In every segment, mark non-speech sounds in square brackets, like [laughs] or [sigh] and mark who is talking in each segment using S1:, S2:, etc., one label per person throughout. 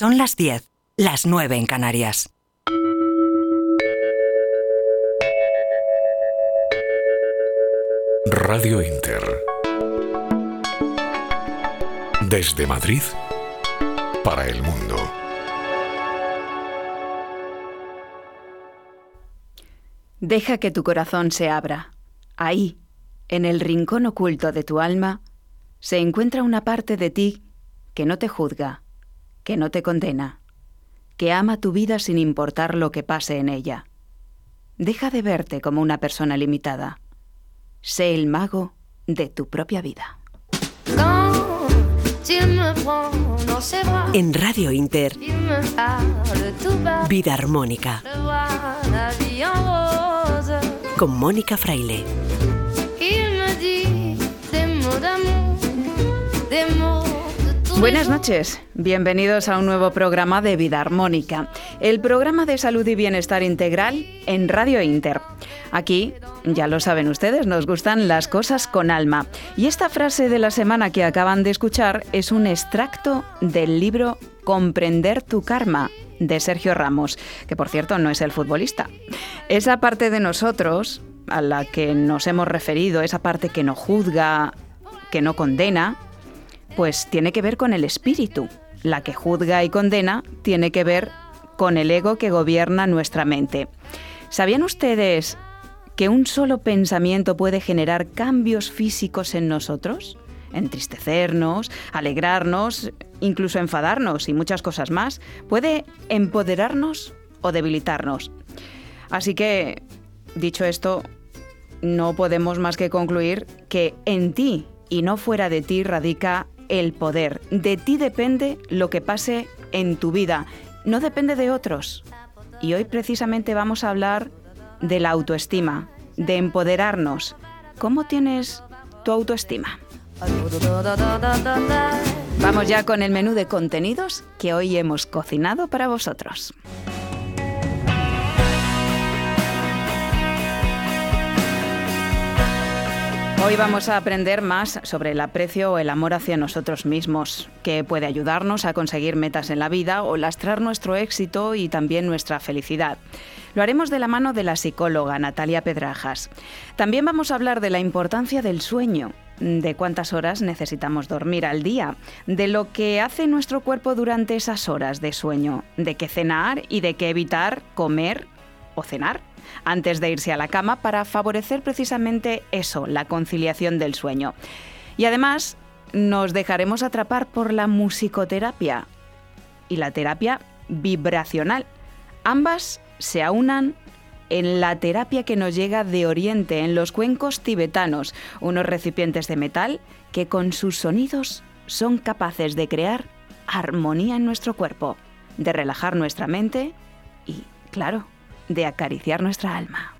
S1: Son las 10, las 9 en Canarias.
S2: Radio Inter. Desde Madrid para el mundo.
S3: Deja que tu corazón se abra. Ahí, en el rincón oculto de tu alma, se encuentra una parte de ti que no te juzga, que no te condena, que ama tu vida sin importar lo que pase en ella. Deja de verte como una persona limitada. Sé el mago de tu propia vida.
S1: En Radio Inter, Vida Armónica, con Mónica Fraile.
S3: Buenas noches, bienvenidos a un nuevo programa de Vida Armónica, el programa de salud y bienestar integral en Radio Inter. Aquí, ya lo saben ustedes, nos gustan las cosas con alma. Y esta frase de la semana que acaban de escuchar es un extracto del libro Comprender tu karma de Sergio Ramos, que por cierto no es el futbolista. Esa parte de nosotros a la que nos hemos referido, esa parte que no juzga, que no condena, pues tiene que ver con el espíritu. La que juzga y condena tiene que ver con el ego que gobierna nuestra mente. ¿Sabían ustedes que un solo pensamiento puede generar cambios físicos en nosotros? Entristecernos, alegrarnos, incluso enfadarnos y muchas cosas más. Puede empoderarnos o debilitarnos. Así que, dicho esto, no podemos más que concluir que en ti y no fuera de ti radica el poder. De ti depende lo que pase en tu vida, no depende de otros. Y hoy precisamente vamos a hablar de la autoestima, de empoderarnos. ¿Cómo tienes tu autoestima? Vamos ya con el menú de contenidos que hoy hemos cocinado para vosotros. Hoy vamos a aprender más sobre el aprecio o el amor hacia nosotros mismos, que puede ayudarnos a conseguir metas en la vida o lastrar nuestro éxito y también nuestra felicidad. Lo haremos de la mano de la psicóloga Natalia Pedrajas. También vamos a hablar de la importancia del sueño, de cuántas horas necesitamos dormir al día, de lo que hace nuestro cuerpo durante esas horas de sueño, de qué cenar y de qué evitar comer o cenar antes de irse a la cama para favorecer precisamente eso, la conciliación del sueño. Y además nos dejaremos atrapar por la musicoterapia y la terapia vibracional. Ambas se aunan en la terapia que nos llega de Oriente, en los cuencos tibetanos, unos recipientes de metal que con sus sonidos son capaces de crear armonía en nuestro cuerpo, de relajar nuestra mente y, claro, de acariciar nuestra alma.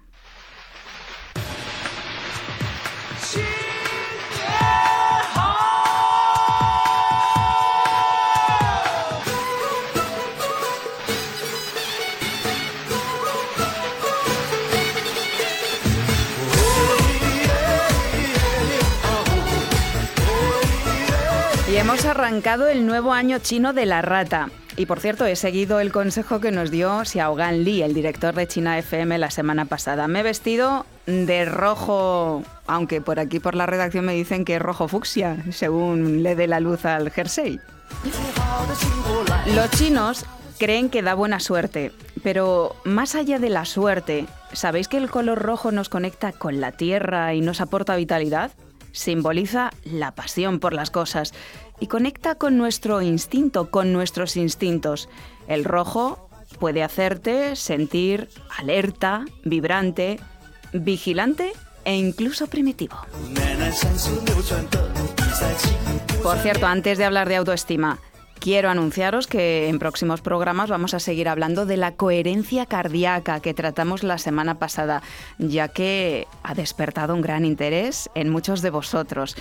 S3: Y hemos arrancado el nuevo año chino de la rata. Y por cierto, he seguido el consejo que nos dio Xiaogan Li, el director de China FM, la semana pasada. Me he vestido de rojo, aunque por aquí por la redacción me dicen que es rojo fucsia, según le dé la luz al jersey. Los chinos creen que da buena suerte, pero más allá de la suerte, ¿sabéis que el color rojo nos conecta con la tierra y nos aporta vitalidad? Simboliza la pasión por las cosas y conecta con nuestro instinto, con nuestros instintos. El rojo puede hacerte sentir alerta, vibrante, vigilante e incluso primitivo. Por cierto, antes de hablar de autoestima, quiero anunciaros que en próximos programas vamos a seguir hablando de la coherencia cardíaca que tratamos la semana pasada, ya que ha despertado un gran interés en muchos de vosotros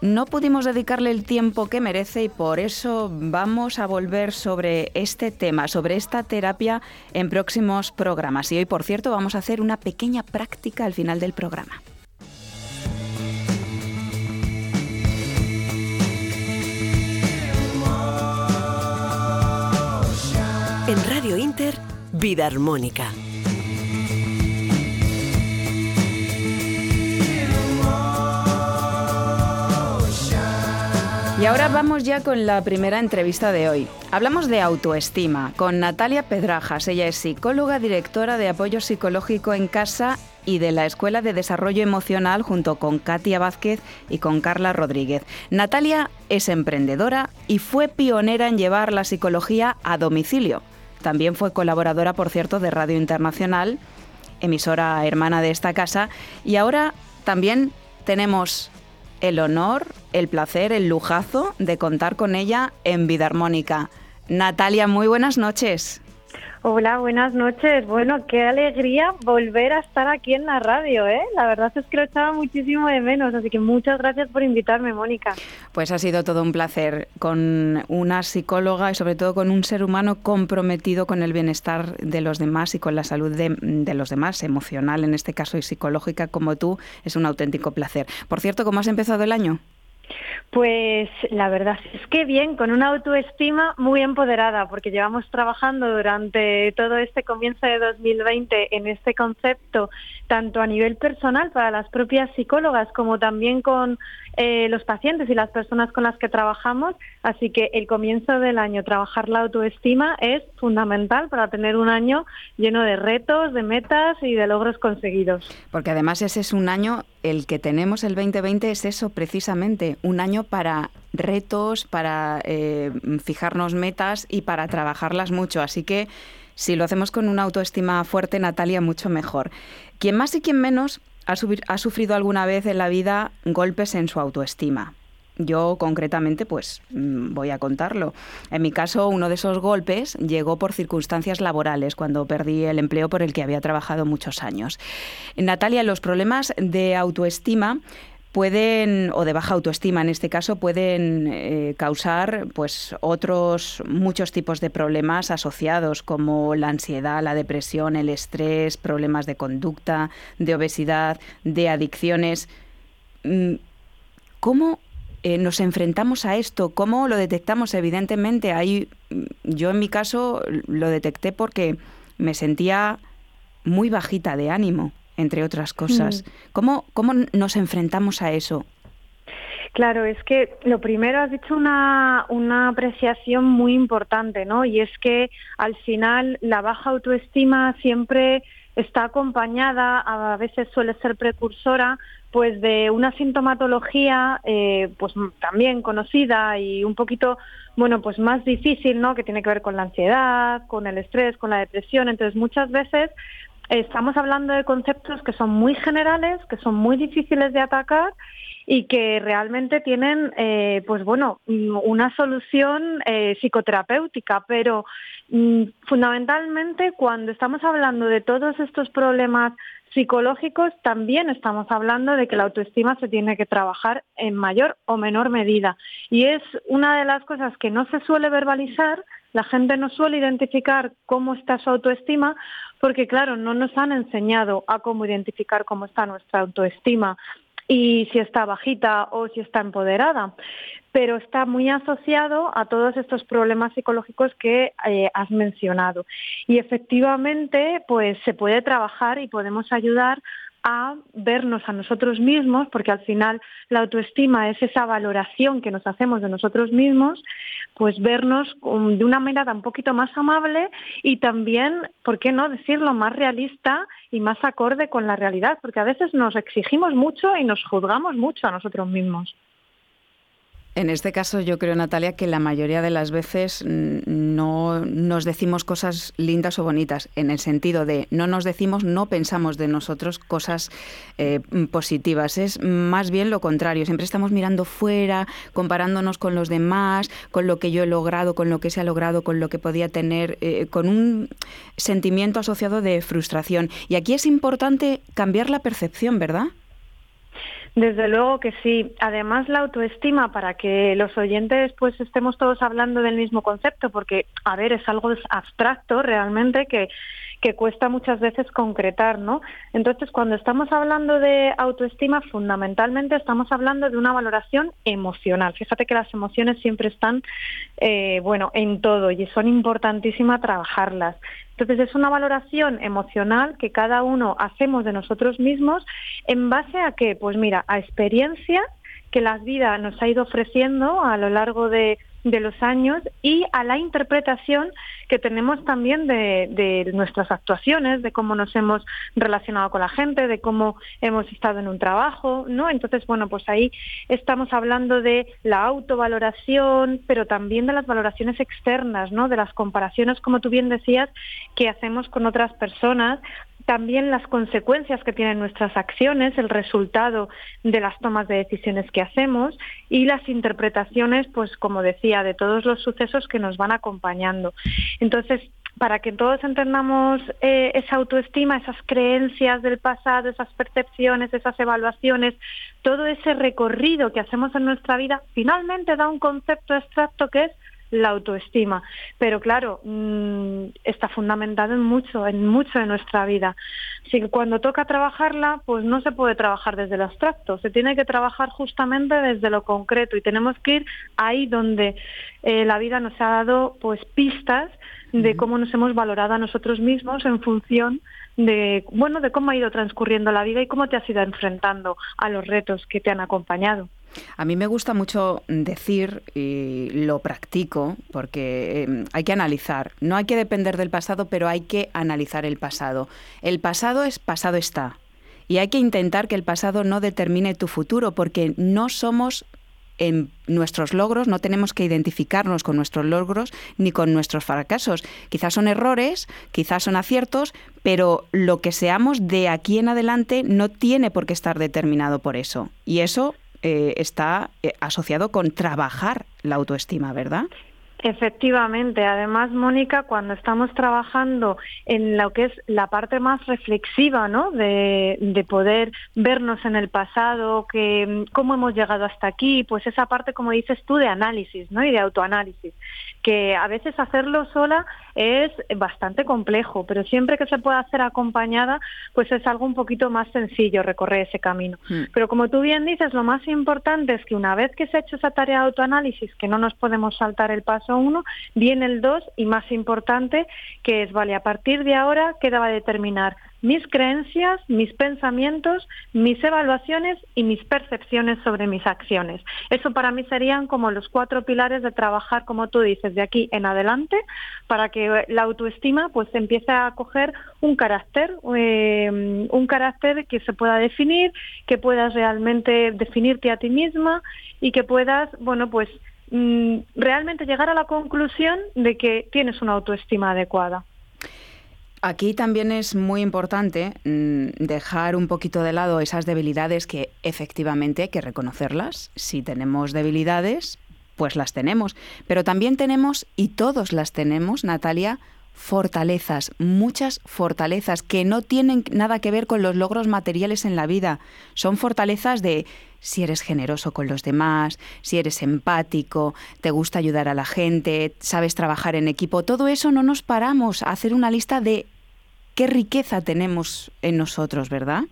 S3: no pudimos dedicarle el tiempo que merece y por eso vamos a volver sobre este tema, sobre esta terapia en próximos programas. Y hoy, por cierto, vamos a hacer una pequeña práctica al final del programa.
S1: En Radio Inter, Vida Armónica.
S3: Y ahora vamos ya con la primera entrevista de hoy. Hablamos de autoestima con Natalia Pedrajas. Ella es psicóloga, directora de apoyo psicológico en casa y de la Escuela de Desarrollo Emocional junto con Katia Vázquez y con Carla Rodríguez. Natalia es emprendedora y fue pionera en llevar la psicología a domicilio. También fue colaboradora, por cierto, de Radio Internacional, emisora hermana de esta casa, y ahora también tenemos el honor, el placer, el lujazo de contar con ella en Vida Armónica. Natalia, muy buenas noches.
S4: Hola, buenas noches. Bueno, qué alegría volver a estar aquí en la radio, ¿eh? La verdad es que lo echaba muchísimo de menos, así que muchas gracias por invitarme, Mónica.
S3: Pues ha sido todo un placer con una psicóloga y sobre todo con un ser humano comprometido con el bienestar de los demás y con la salud de, de los demás, emocional en este caso y psicológica como tú. Es un auténtico placer. Por cierto, ¿cómo has empezado el año?
S4: Pues la verdad es que bien, con una autoestima muy empoderada, porque llevamos trabajando durante todo este comienzo de 2020 en este concepto, tanto a nivel personal para las propias psicólogas como también con eh, los pacientes y las personas con las que trabajamos. Así que el comienzo del año, trabajar la autoestima es fundamental para tener un año lleno de retos, de metas y de logros conseguidos.
S3: Porque además ese es un año, el que tenemos el 2020 es eso precisamente, un año para retos, para eh, fijarnos metas y para trabajarlas mucho. Así que si lo hacemos con una autoestima fuerte, Natalia, mucho mejor. Quien más y quien menos ha, sufrido alguna vez en la vida golpes en su autoestima. Yo concretamente, pues mm, voy a contarlo. En mi caso, uno de esos golpes llegó por circunstancias laborales, cuando perdí el empleo por el que había trabajado muchos años. Natalia, los problemas de autoestima pueden, o de baja autoestima en este caso, pueden eh, causar pues otros muchos tipos de problemas asociados como la ansiedad, la depresión, el estrés, problemas de conducta, de obesidad, de adicciones. Mm, ¿Cómo eh, nos enfrentamos a esto? ¿Cómo lo detectamos? Evidentemente, ahí mm, yo en mi caso lo detecté porque me sentía muy bajita de ánimo entre otras cosas. Mm. ¿Cómo, ¿Cómo nos enfrentamos a eso?
S4: Claro, es que lo primero has dicho una, una apreciación muy importante, ¿no? Y es que al final la baja autoestima siempre está acompañada, a veces suele ser precursora, pues de una sintomatología, eh, pues también conocida y un poquito, bueno, pues más difícil, ¿no? Que tiene que ver con la ansiedad, con el estrés, con la depresión. Entonces muchas veces estamos hablando de conceptos que son muy generales, que son muy difíciles de atacar y que realmente tienen, eh, pues bueno, una solución eh, psicoterapéutica, pero mm, fundamentalmente cuando estamos hablando de todos estos problemas psicológicos, también estamos hablando de que la autoestima se tiene que trabajar en mayor o menor medida. Y es una de las cosas que no se suele verbalizar, la gente no suele identificar cómo está su autoestima, porque claro, no nos han enseñado a cómo identificar cómo está nuestra autoestima y si está bajita o si está empoderada, pero está muy asociado a todos estos problemas psicológicos que eh, has mencionado. Y efectivamente, pues se puede trabajar y podemos ayudar a vernos a nosotros mismos, porque al final la autoestima es esa valoración que nos hacemos de nosotros mismos, pues vernos de una manera un poquito más amable y también, ¿por qué no decirlo?, más realista y más acorde con la realidad, porque a veces nos exigimos mucho y nos juzgamos mucho a nosotros mismos.
S3: En este caso yo creo, Natalia, que la mayoría de las veces no nos decimos cosas lindas o bonitas, en el sentido de no nos decimos, no pensamos de nosotros cosas eh, positivas. Es más bien lo contrario, siempre estamos mirando fuera, comparándonos con los demás, con lo que yo he logrado, con lo que se ha logrado, con lo que podía tener, eh, con un sentimiento asociado de frustración. Y aquí es importante cambiar la percepción, ¿verdad?
S4: Desde luego que sí. Además, la autoestima, para que los oyentes pues estemos todos hablando del mismo concepto, porque, a ver, es algo abstracto realmente que, que cuesta muchas veces concretar, ¿no? Entonces, cuando estamos hablando de autoestima, fundamentalmente estamos hablando de una valoración emocional. Fíjate que las emociones siempre están, eh, bueno, en todo y son importantísimas trabajarlas. Entonces es una valoración emocional que cada uno hacemos de nosotros mismos en base a qué? Pues mira, a experiencia que la vida nos ha ido ofreciendo a lo largo de de los años y a la interpretación que tenemos también de, nuestras actuaciones, de cómo nos hemos relacionado con la gente, de cómo hemos estado en un trabajo, ¿no? Entonces, bueno, pues ahí estamos hablando de la autovaloración, pero también de las valoraciones externas, ¿no? De las comparaciones, como tú bien decías, que hacemos con otras personas también las consecuencias que tienen nuestras acciones, el resultado de las tomas de decisiones que hacemos y las interpretaciones, pues como decía, de todos los sucesos que nos van acompañando. Entonces, para que todos entendamos eh, esa autoestima, esas creencias del pasado, esas percepciones, esas evaluaciones, todo ese recorrido que hacemos en nuestra vida, finalmente da un concepto abstracto que es la autoestima. Pero claro, mm, está fundamentado en mucho, en mucho de nuestra vida. Así que cuando toca trabajarla, pues no se puede trabajar desde el abstracto, se tiene que trabajar justamente desde lo concreto y tenemos que ir ahí donde eh, la vida nos ha dado pues pistas de cómo nos hemos valorado a nosotros mismos en función de bueno de cómo ha ido transcurriendo la vida y cómo te has ido enfrentando a los retos que te han acompañado.
S3: A mí me gusta mucho decir, y lo practico, porque em, hay que analizar. No hay que depender del pasado, pero hay que analizar el pasado. El pasado es pasado está. Y hay que intentar que el pasado no determine tu futuro, porque no somos en nuestros logros, no tenemos que identificarnos con nuestros logros ni con nuestros fracasos. Quizás son errores, quizás son aciertos, pero lo que seamos de aquí en adelante no tiene por qué estar determinado por eso. Y eso eh, está eh, asociado con trabajar la autoestima, ¿verdad?
S4: Efectivamente, además, Mónica, cuando estamos trabajando en lo que es la parte más reflexiva, ¿no? De, de, poder vernos en el pasado, que cómo hemos llegado hasta aquí, pues esa parte, como dices tú, de análisis, ¿no? Y de autoanálisis que a veces hacerlo sola es bastante complejo, pero siempre que se pueda hacer acompañada, pues es algo un poquito más sencillo recorrer ese camino. Hmm. Pero como tú bien dices, lo más importante es que una vez que se ha hecho esa tarea de autoanálisis, que no nos podemos saltar el paso uno, viene el dos y más importante, que es, vale, a partir de ahora, ¿qué va a determinar? Mis creencias, mis pensamientos, mis evaluaciones y mis percepciones sobre mis acciones. Eso para mí serían como los cuatro pilares de trabajar, como tú dices, de aquí en adelante, para que la autoestima pues empiece a coger un carácter, eh, un carácter que se pueda definir, que puedas realmente definirte a ti misma y que puedas, bueno, pues mm, realmente llegar a la conclusión de que tienes una autoestima adecuada.
S3: Aquí también es muy importante mm, dejar un poquito de lado esas debilidades que efectivamente hay que reconocerlas. Si tenemos debilidades, pues las tenemos. Pero también tenemos, y todos las tenemos, Natalia, fortalezas, muchas fortalezas que no tienen nada que ver con los logros materiales en la vida. Son fortalezas de si eres generoso con los demás, si eres empático, te gusta ayudar a la gente, sabes trabajar en equipo. Todo eso no nos paramos a hacer una lista de qué riqueza tenemos en nosotros, ¿verdad?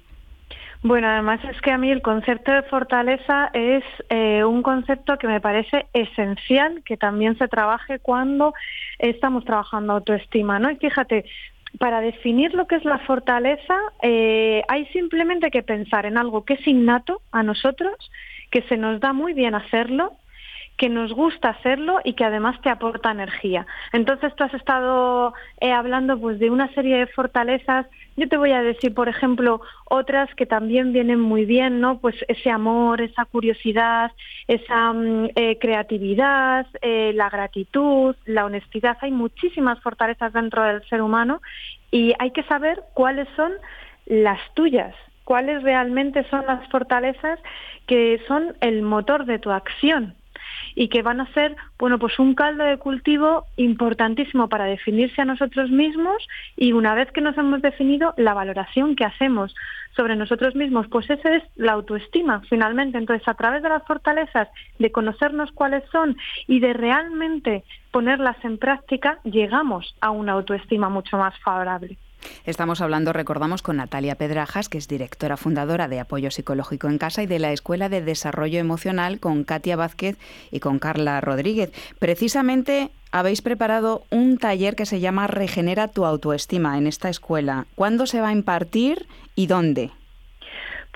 S4: Bueno, además es que a mí el concepto de fortaleza es eh, un concepto que me parece esencial que también se trabaje cuando estamos trabajando autoestima, ¿no? Y fíjate, para definir lo que es la fortaleza eh, hay simplemente que pensar en algo que es innato a nosotros, que se nos da muy bien hacerlo que nos gusta hacerlo y que además te aporta energía. Entonces tú has estado eh, hablando pues de una serie de fortalezas. Yo te voy a decir, por ejemplo, otras que también vienen muy bien, ¿no? Pues ese amor, esa curiosidad, esa mm, eh, creatividad, eh, la gratitud, la honestidad. Hay muchísimas fortalezas dentro del ser humano y hay que saber cuáles son las tuyas, cuáles realmente son las fortalezas que son el motor de tu acción y que van a ser, bueno, pues un caldo de cultivo importantísimo para definirse a nosotros mismos y una vez que nos hemos definido, la valoración que hacemos sobre nosotros mismos, pues esa es la autoestima, finalmente. Entonces, a través de las fortalezas, de conocernos cuáles son y de realmente ponerlas en práctica, llegamos a una autoestima mucho más favorable.
S3: Estamos hablando, recordamos, con Natalia Pedrajas, que es directora fundadora de Apoyo Psicológico en Casa y de la Escuela de Desarrollo Emocional, con Katia Vázquez y con Carla Rodríguez. Precisamente habéis preparado un taller que se llama Regenera tu autoestima en esta escuela. ¿Cuándo se va a impartir y dónde?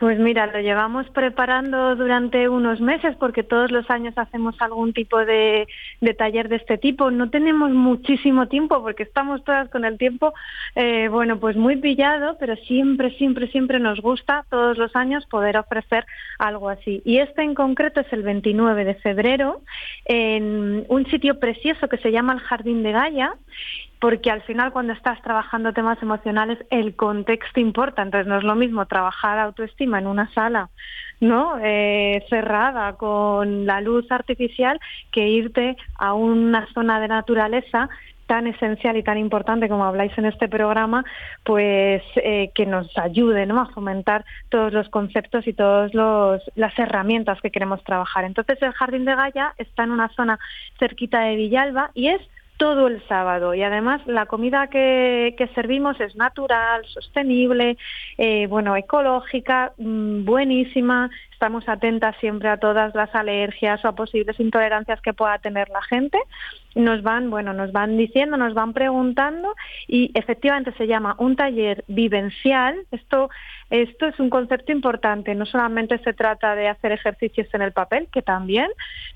S4: Pues mira, lo llevamos preparando durante unos meses porque todos los años hacemos algún tipo de, taller de este tipo. No tenemos muchísimo tiempo porque estamos todas con el tiempo, eh, bueno, pues muy pillado, pero siempre, siempre, siempre nos gusta todos los años poder ofrecer algo así. Y este en concreto es el 29 de febrero en un sitio precioso que se llama el Jardín de Gaia porque al final cuando estás trabajando temas emocionales el contexto importa, entonces no es lo mismo trabajar autoestima en una sala no eh, cerrada con la luz artificial que irte a una zona de naturaleza tan esencial y tan importante como habláis en este programa, pues eh, que nos ayude ¿no? a fomentar todos los conceptos y todas las herramientas que queremos trabajar. Entonces el Jardín de Gaia está en una zona cerquita de Villalba y es todo el sábado y además la comida que, servimos es natural, sostenible, eh, bueno, ecológica, mm, buenísima. Estamos atentas siempre a todas las alergias o a posibles intolerancias que pueda tener la gente nos van, bueno, nos van diciendo, nos van preguntando y efectivamente se llama un taller vivencial. Esto, esto es un concepto importante. No solamente se trata de hacer ejercicios en el papel, que también,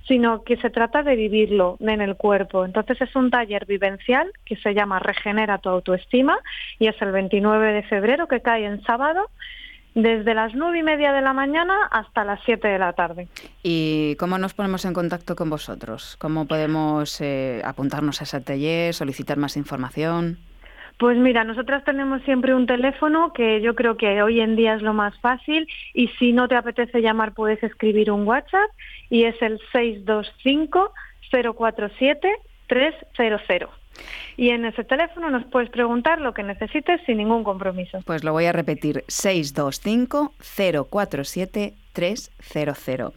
S4: sino que se trata de vivirlo en el cuerpo. Entonces es un taller vivencial que se llama Regenera tu autoestima y es el 29 de febrero que cae en sábado desde las nueve y media de la mañana hasta las 7 de la tarde.
S3: ¿Y cómo nos ponemos en contacto con vosotros? ¿Cómo podemos eh, apuntarnos a ese taller, solicitar más información?
S4: Pues mira, nosotras tenemos siempre un teléfono que yo creo que hoy en día es lo más fácil y si no te apetece llamar puedes escribir un WhatsApp y es el 625 047 300. Y en ese teléfono nos puedes preguntar lo que necesites sin ningún compromiso.
S3: Pues lo voy a repetir, 625-047-300.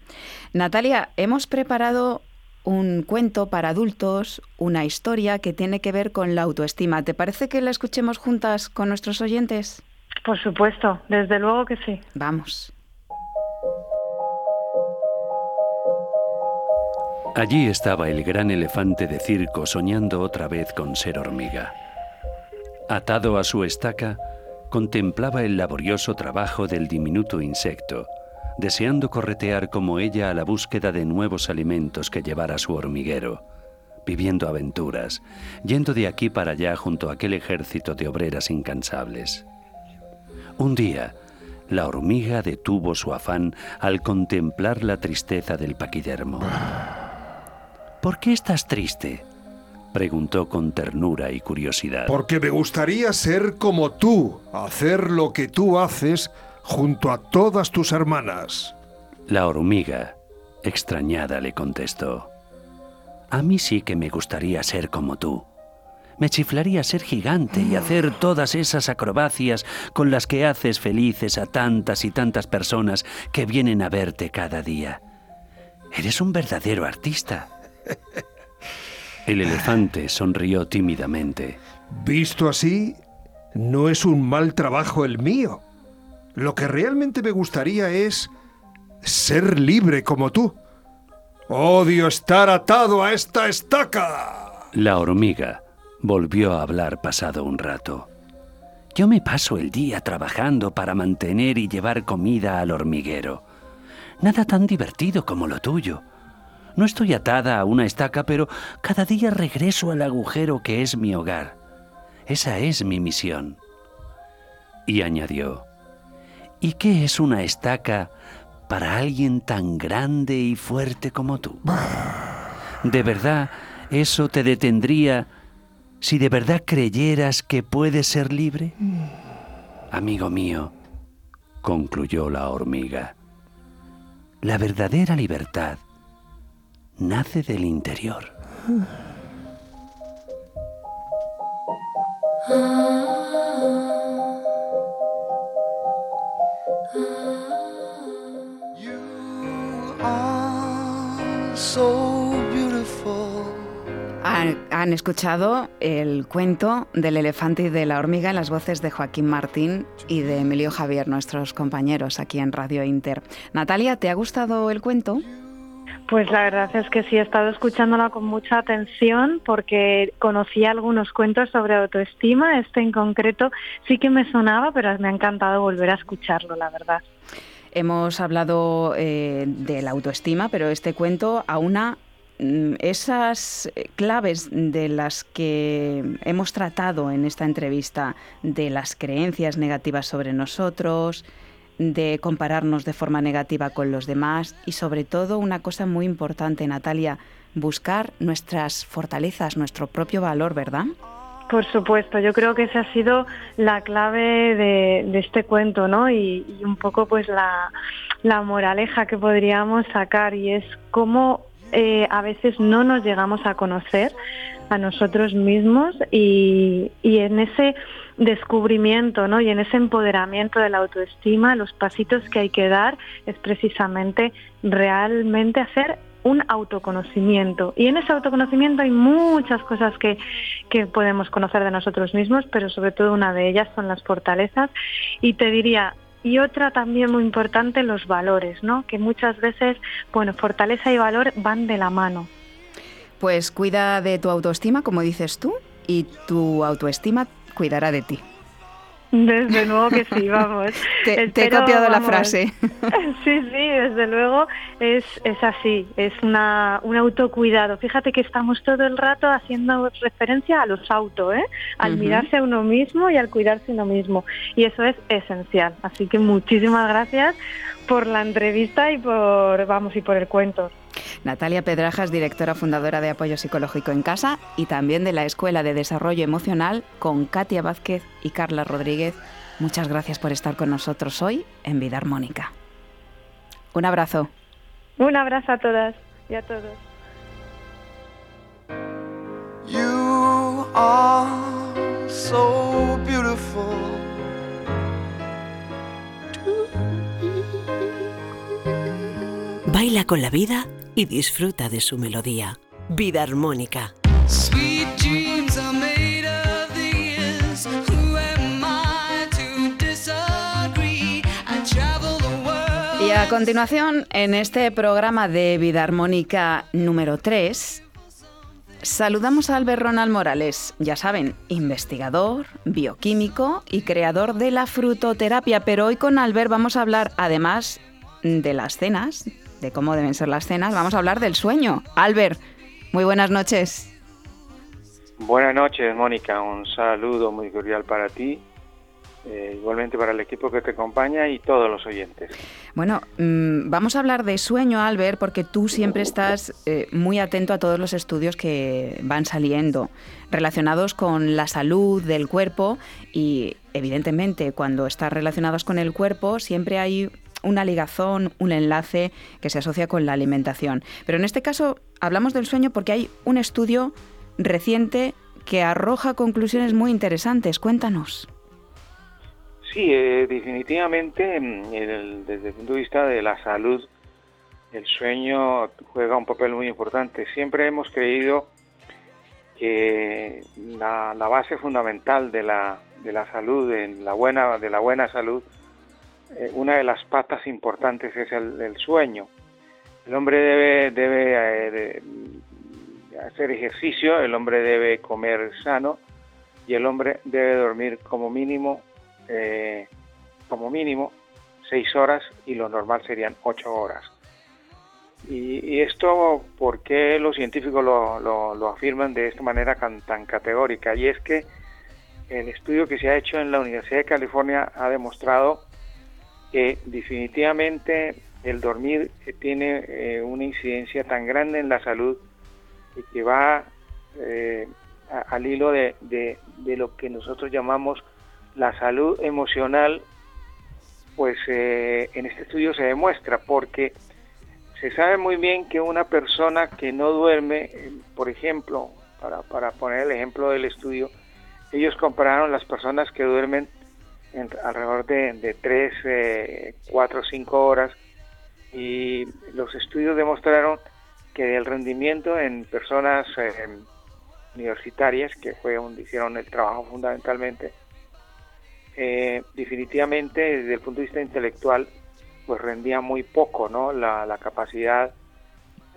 S3: Natalia, hemos preparado un cuento para adultos, una historia que tiene que ver con la autoestima. ¿Te parece que la escuchemos juntas con nuestros oyentes?
S4: Por supuesto, desde luego que sí.
S3: Vamos.
S5: Allí estaba el gran elefante de circo soñando otra vez con ser hormiga. Atado a su estaca, contemplaba el laborioso trabajo del diminuto insecto, deseando corretear como ella a la búsqueda de nuevos alimentos que llevar a su hormiguero, viviendo aventuras, yendo de aquí para allá junto a aquel ejército de obreras incansables. Un día, la hormiga detuvo su afán al contemplar la tristeza del paquidermo. ¿Por qué estás triste? preguntó con ternura y curiosidad.
S6: Porque me gustaría ser como tú, hacer lo que tú haces junto a todas tus hermanas.
S5: La hormiga, extrañada, le contestó. A mí sí que me gustaría ser como tú. Me chiflaría ser gigante y hacer todas esas acrobacias con las que haces felices a tantas y tantas personas que vienen a verte cada día. Eres un verdadero artista. [laughs] El elefante sonrió tímidamente.
S6: Visto así, no es un mal trabajo el mío. Lo que realmente me gustaría es ser libre como tú. Odio estar atado a esta estaca.
S5: La hormiga volvió a hablar pasado un rato. Yo me paso el día trabajando para mantener y llevar comida al hormiguero. Nada tan divertido como lo tuyo. No estoy atada a una estaca, pero cada día regreso al agujero que es mi hogar. Esa es mi misión. Y añadió, ¿y qué es una estaca para alguien tan grande y fuerte como tú? ¿De verdad eso te detendría si de verdad creyeras que puedes ser libre? Amigo mío, concluyó la hormiga, la verdadera libertad nace del interior.
S3: Han, escuchado el cuento del elefante y de la hormiga en las voces de Joaquín Martín y de Emilio Javier, nuestros compañeros aquí en Radio Inter. Natalia, ¿te ha gustado el cuento?
S4: Pues la verdad es que sí, he estado escuchándola con mucha atención porque conocía algunos cuentos sobre autoestima, este en concreto sí que me sonaba, pero me ha encantado volver a escucharlo, la verdad.
S3: Hemos hablado eh, de la autoestima, pero este cuento aúna mm, esas claves de las que hemos tratado en esta entrevista, de las creencias negativas sobre nosotros, de compararnos de forma negativa con los demás y sobre todo una cosa muy importante, Natalia, buscar nuestras fortalezas, nuestro propio valor, ¿verdad?
S4: Por supuesto, yo creo que esa ha sido la clave de, este cuento, ¿no? Y, un poco pues la, moraleja que podríamos sacar y es cómo eh, a veces no nos llegamos a conocer a nosotros mismos y, y en ese descubrimiento ¿no? y en ese empoderamiento de la autoestima, los pasitos que hay que dar es precisamente realmente hacer un autoconocimiento. Y en ese autoconocimiento hay muchas cosas que, que podemos conocer de nosotros mismos, pero sobre todo una de ellas son las fortalezas. Y te diría, y otra también muy importante, los valores, ¿no? Que muchas veces, bueno, fortaleza y valor van de la mano.
S3: Pues cuida de tu autoestima, como dices tú, y tu autoestima cuidará de ti.
S4: Desde luego que sí, vamos. [laughs]
S3: te, he copiado la frase. [laughs]
S4: Sí, sí, desde luego es, es así, es una, un autocuidado. Fíjate que estamos todo el rato haciendo referencia a los autos, ¿eh? al mirarse a uno mismo y al cuidarse a uno mismo. Y eso es esencial. Así que muchísimas gracias por la entrevista y por, vamos, y por el cuento.
S3: Natalia Pedrajas, directora fundadora de Apoyo Psicológico en Casa y también de la Escuela de Desarrollo Emocional con Katia Vázquez y Carla Rodríguez. Muchas gracias por estar con nosotros hoy en Vida Armónica. Un abrazo.
S4: Un abrazo a todas y a todos. You are so beautiful.
S1: Baila con la vida y disfruta de su melodía. Vida armónica.
S3: Y a continuación, en este programa de Vida Armónica número 3, saludamos a Albert Ronald Morales, ya saben, investigador, bioquímico y creador de la frutoterapia. Pero hoy con Albert vamos a hablar, además de las cenas, de cómo deben ser las cenas, vamos a hablar del sueño. Albert, muy buenas noches.
S7: Buenas noches, Mónica. Un saludo muy cordial para ti, eh, igualmente para el equipo que te acompaña y todos los oyentes.
S3: Bueno, mm, vamos a hablar de sueño, Albert, porque tú siempre estás eh, muy atento a todos los estudios que van saliendo relacionados con la salud del cuerpo y evidentemente cuando están relacionados con el cuerpo siempre hay una ligazón, un enlace que se asocia con la alimentación. Pero en este caso hablamos del sueño porque hay un estudio reciente que arroja conclusiones muy interesantes. Cuéntanos.
S7: Sí, eh, definitivamente mm, desde el punto de vista de la salud, el sueño juega un papel muy importante. Siempre hemos creído que la, base fundamental de la, de la salud, en la buena, de la buena salud, eh, una de las patas importantes es el, sueño. El hombre debe, debe eh, hacer ejercicio, el hombre debe comer sano y el hombre debe dormir como mínimo, eh, como mínimo seis horas y lo normal serían ocho horas. Y, esto, ¿por qué los científicos lo, lo, afirman de esta manera tan, tan categórica? Y es que el estudio que se ha hecho en la Universidad de California ha demostrado que definitivamente el dormir tiene eh, una incidencia tan grande en la salud y que va eh, al hilo de, lo que nosotros llamamos la salud emocional, pues eh, en este estudio se demuestra, porque se sabe muy bien que una persona que no duerme, eh, por ejemplo, para, para poner el ejemplo del estudio, ellos compararon las personas que duermen alrededor de, de 3, 4, 5 horas y los estudios demostraron que el rendimiento en personas eh, universitarias, que fue donde hicieron el trabajo fundamentalmente, eh, definitivamente desde el punto de vista intelectual, pues rendía muy poco, ¿no? La, capacidad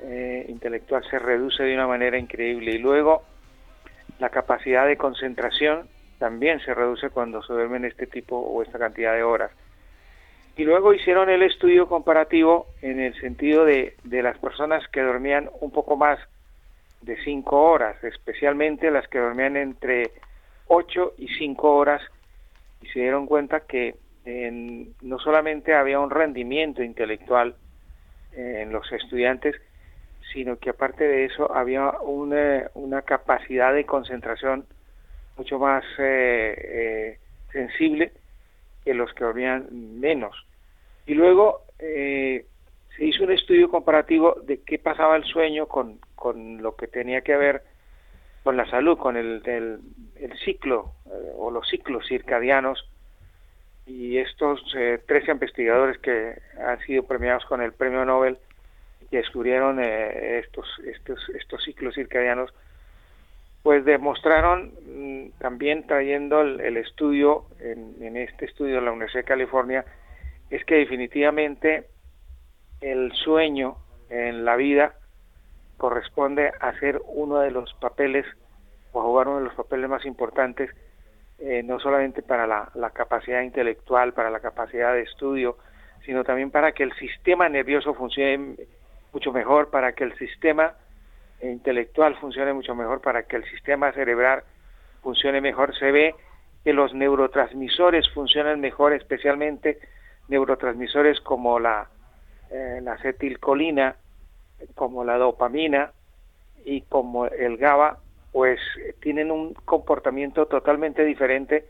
S7: eh, intelectual se reduce de una manera increíble y luego la capacidad de concentración también se reduce cuando se duermen este tipo o esta cantidad de horas. Y luego hicieron el estudio comparativo en el sentido de, de las personas que dormían un poco más de 5 horas, especialmente las que dormían entre 8 y 5 horas, y se dieron cuenta que no solamente había un rendimiento intelectual en los estudiantes, sino que aparte de eso había una, una capacidad de concentración mucho más eh, eh, sensible que los que dormían menos. Y luego eh, se hizo un estudio comparativo de qué pasaba el sueño con, con lo que tenía que ver con la salud, con el, el, ciclo o los ciclos circadianos. Y estos 13 investigadores que han sido premiados con el premio Nobel que descubrieron estos, estos, estos ciclos circadianos, pues demostraron mm, también trayendo el, estudio, en, este estudio de la Universidad de California, es que definitivamente el sueño en la vida corresponde a ser uno de los papeles o a jugar uno de los papeles más importantes, eh, no solamente para la capacidad intelectual, para la capacidad de estudio, sino también para que el sistema nervioso funcione mucho mejor, para que el sistema intelectual funcione mucho mejor, para que el sistema cerebral funcione mejor. Se ve que los neurotransmisores funcionan mejor, especialmente neurotransmisores como la, eh, acetilcolina, como la dopamina y como el GABA, pues tienen un comportamiento totalmente diferente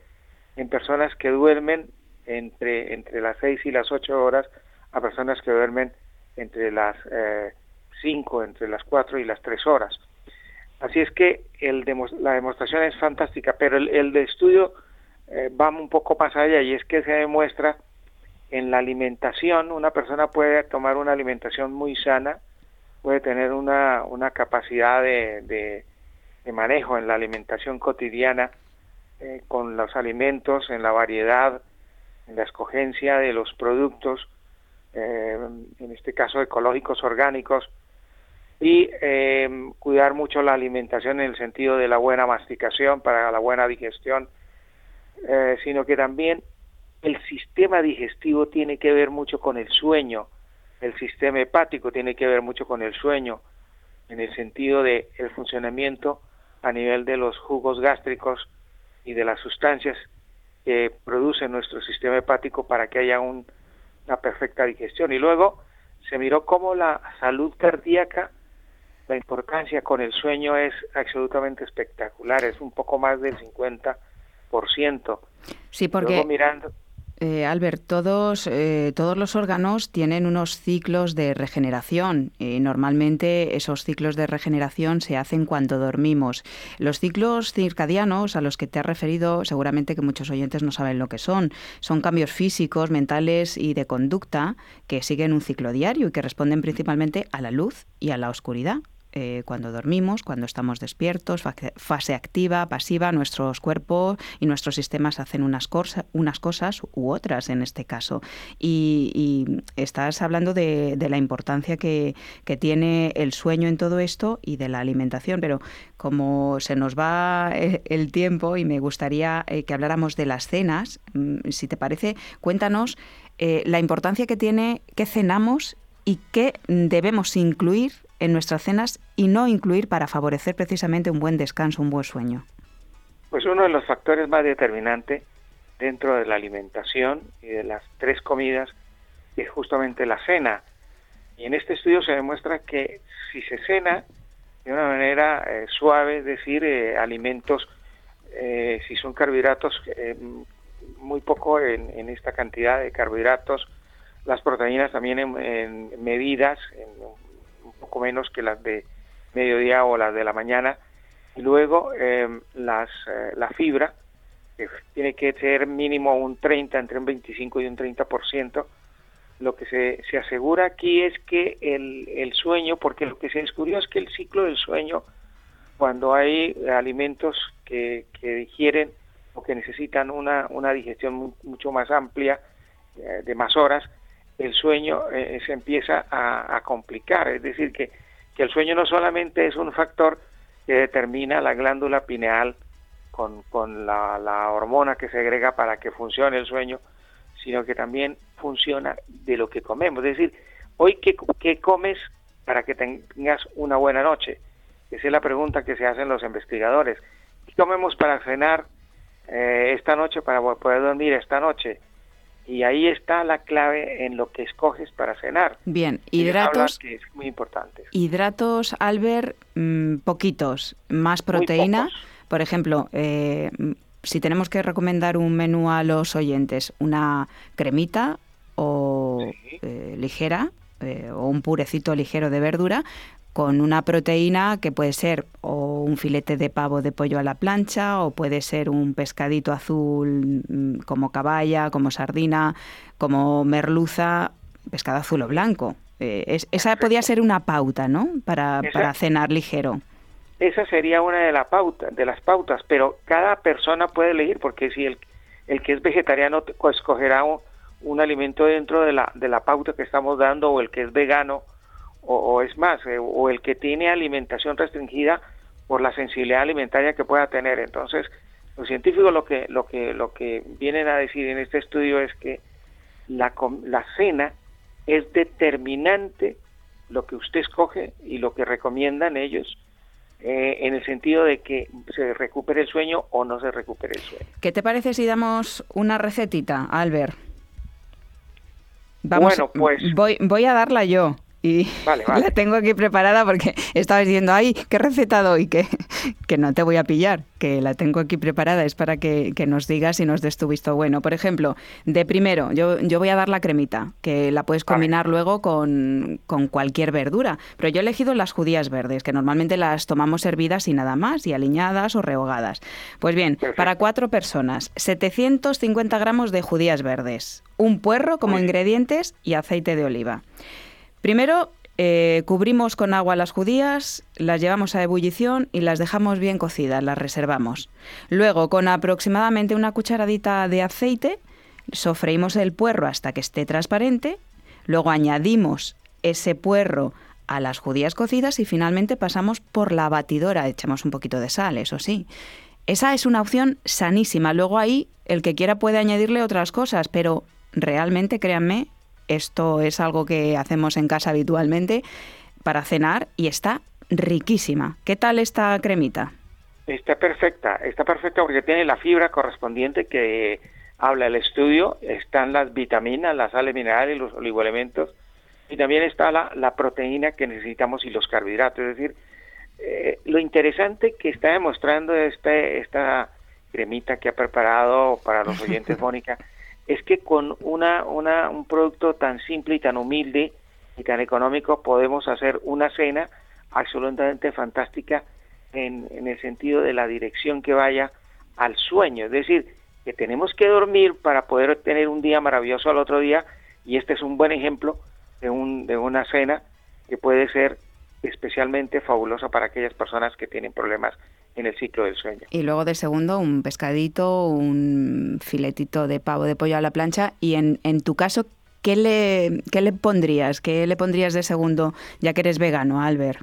S7: en personas que duermen entre, entre las 6 y las 8 horas a personas que duermen entre las eh, 5, entre las 4 y las 3 horas. Así es que el la demostración es fantástica, pero el, el de estudio eh, va un poco más allá y es que se demuestra en la alimentación, una persona puede tomar una alimentación muy sana, puede tener una, una capacidad de, de, manejo en la alimentación cotidiana eh, con los alimentos, en la variedad, en la escogencia de los productos, eh, en este caso ecológicos, orgánicos, y eh, cuidar mucho la alimentación en el sentido de la buena masticación para la buena digestión, eh, sino que también el sistema digestivo tiene que ver mucho con el sueño, el sistema hepático tiene que ver mucho con el sueño, en el sentido de el funcionamiento a nivel de los jugos gástricos y de las sustancias que produce nuestro sistema hepático para que haya una perfecta digestión. Y luego se miró cómo la salud cardíaca la importancia con el sueño es absolutamente espectacular, es un poco más del 50%.
S3: Sí, porque... mirando, eh, Albert, todos, eh, todos los órganos tienen unos ciclos de regeneración. y normalmente esos ciclos de regeneración se hacen cuando dormimos. Los ciclos circadianos a los que te has referido, seguramente que muchos oyentes no saben lo que son. Son cambios físicos, mentales y de conducta que siguen un ciclo diario y que responden principalmente a la luz y a la oscuridad. Eh, cuando dormimos, cuando estamos despiertos, fase activa, pasiva, nuestros cuerpos y nuestros sistemas hacen unas, unas cosas u otras en este caso. Y, estás hablando de, la importancia que, tiene el sueño en todo esto y de la alimentación, pero como se nos va eh, el tiempo y me gustaría eh, que habláramos de las cenas, mm, si te parece, cuéntanos la importancia que tiene qué cenamos y qué debemos incluir en nuestras cenas y no incluir para favorecer precisamente un buen descanso, un buen sueño?
S7: Pues uno de los factores más determinantes dentro de la alimentación y de las tres comidas es justamente la cena. Y en este estudio se demuestra que si se cena de una manera eh, suave, es decir, eh, alimentos, eh, si son carbohidratos, muy poco en, esta cantidad de carbohidratos, las proteínas también en, medidas, poco menos que las de mediodía o las de la mañana. Y luego em, las, eh, la fibra, tiene que ser mínimo un 30, entre un 25 y un 30%. Lo que se, se asegura aquí es que el, el sueño, porque lo que se descubrió es que el ciclo del sueño, cuando hay alimentos que, que digieren o que necesitan una, una digestión mucho más amplia, eh, de más horas, el sueño eh, se empieza a, complicar. Es decir, que, que, el sueño no solamente es un factor que determina la glándula pineal con, con la, la, hormona que se agrega para que funcione el sueño, sino que también funciona de lo que comemos. Es decir, hoy, ¿qué, qué comes para que tengas una buena noche? Esa es la pregunta que se hacen los investigadores. ¿Qué comemos para cenar eh, esta noche, para poder dormir esta noche? Y ahí está la clave en lo que escoges para cenar.
S3: Bien, hidratos.
S7: Que es muy importante.
S3: Hidratos, Albert, mm, poquitos, más proteína. Por ejemplo, eh, si tenemos que recomendar un menú a los oyentes, una cremita o eh, ligera eh, o un purecito ligero de verdura, con una proteína que puede ser o un filete de pavo de pollo a la plancha o puede ser un pescadito azul mm, como caballa, como sardina, como merluza, pescado azul o blanco. Eh, esa podría ser una pauta, ¿no? Para, para cenar ligero.
S7: Esa sería una de, la pauta, de las pautas, pero cada persona puede elegir, porque si el, el que es vegetariano escogerá un, un alimento dentro de la, de la pauta que estamos dando, o el que es vegano, o, es más, eh, o el que tiene alimentación restringida por la sensibilidad alimentaria que pueda tener. Entonces, los científicos lo que, lo que, lo que vienen a decir en este estudio es que la, la cena es determinante lo que usted escoge y lo que recomiendan ellos eh, en el sentido de que se recupere el sueño o no se recupere el sueño.
S3: ¿Qué te parece si damos una recetita, Albert? Vamos, bueno, pues voy, voy a darla yo y [laughs] la tengo aquí preparada porque estabas diciendo, ay, ¿qué receta doy? Que, [laughs] que no te voy a pillar, que la tengo aquí preparada, es para que, nos digas y nos des tu visto bueno. Por ejemplo, de primero, yo, yo voy a dar la cremita, que la puedes combinar luego con, cualquier verdura, pero yo he elegido las judías verdes, que normalmente las tomamos hervidas y nada más, y aliñadas o rehogadas. Pues bien, para cuatro personas, 750 gramos de judías verdes, un puerro como ingredientes y aceite de oliva. Primero eh, cubrimos con agua las judías, las llevamos a ebullición y las dejamos bien cocidas, las reservamos. Luego, con aproximadamente una cucharadita de aceite, sofreímos el puerro hasta que esté transparente, luego añadimos ese puerro a las judías cocidas y finalmente pasamos por la batidora, echamos un poquito de sal, eso sí. Esa es una opción sanísima. Luego ahí el que quiera puede añadirle otras cosas, pero realmente, créanme, esto es algo que hacemos en casa habitualmente para cenar y está riquísima. ¿Qué tal esta cremita?
S7: Está perfecta, está perfecta porque tiene la fibra correspondiente que habla el estudio, están las vitaminas, las sales minerales, los oligoelementos y también está la, proteína que necesitamos y los carbohidratos. Es decir, eh, lo interesante que está demostrando este, esta cremita que ha preparado para los oyentes, [laughs] Mónica, es que con una, una, un producto tan simple y tan humilde y tan económico podemos hacer una cena absolutamente fantástica en, en el sentido de la dirección que vaya al sueño. Es decir, que tenemos que dormir para poder tener un día maravilloso al otro día y este es un buen ejemplo de, un, de una cena que puede ser especialmente fabulosa para aquellas personas que tienen problemas en el ciclo del sueño.
S3: Y luego de segundo, un pescadito, un filetito de pavo de pollo a la plancha. Y en, en tu caso, ¿qué le, ¿qué le pondrías? ¿Qué le pondrías de segundo, ya que eres vegano, Albert?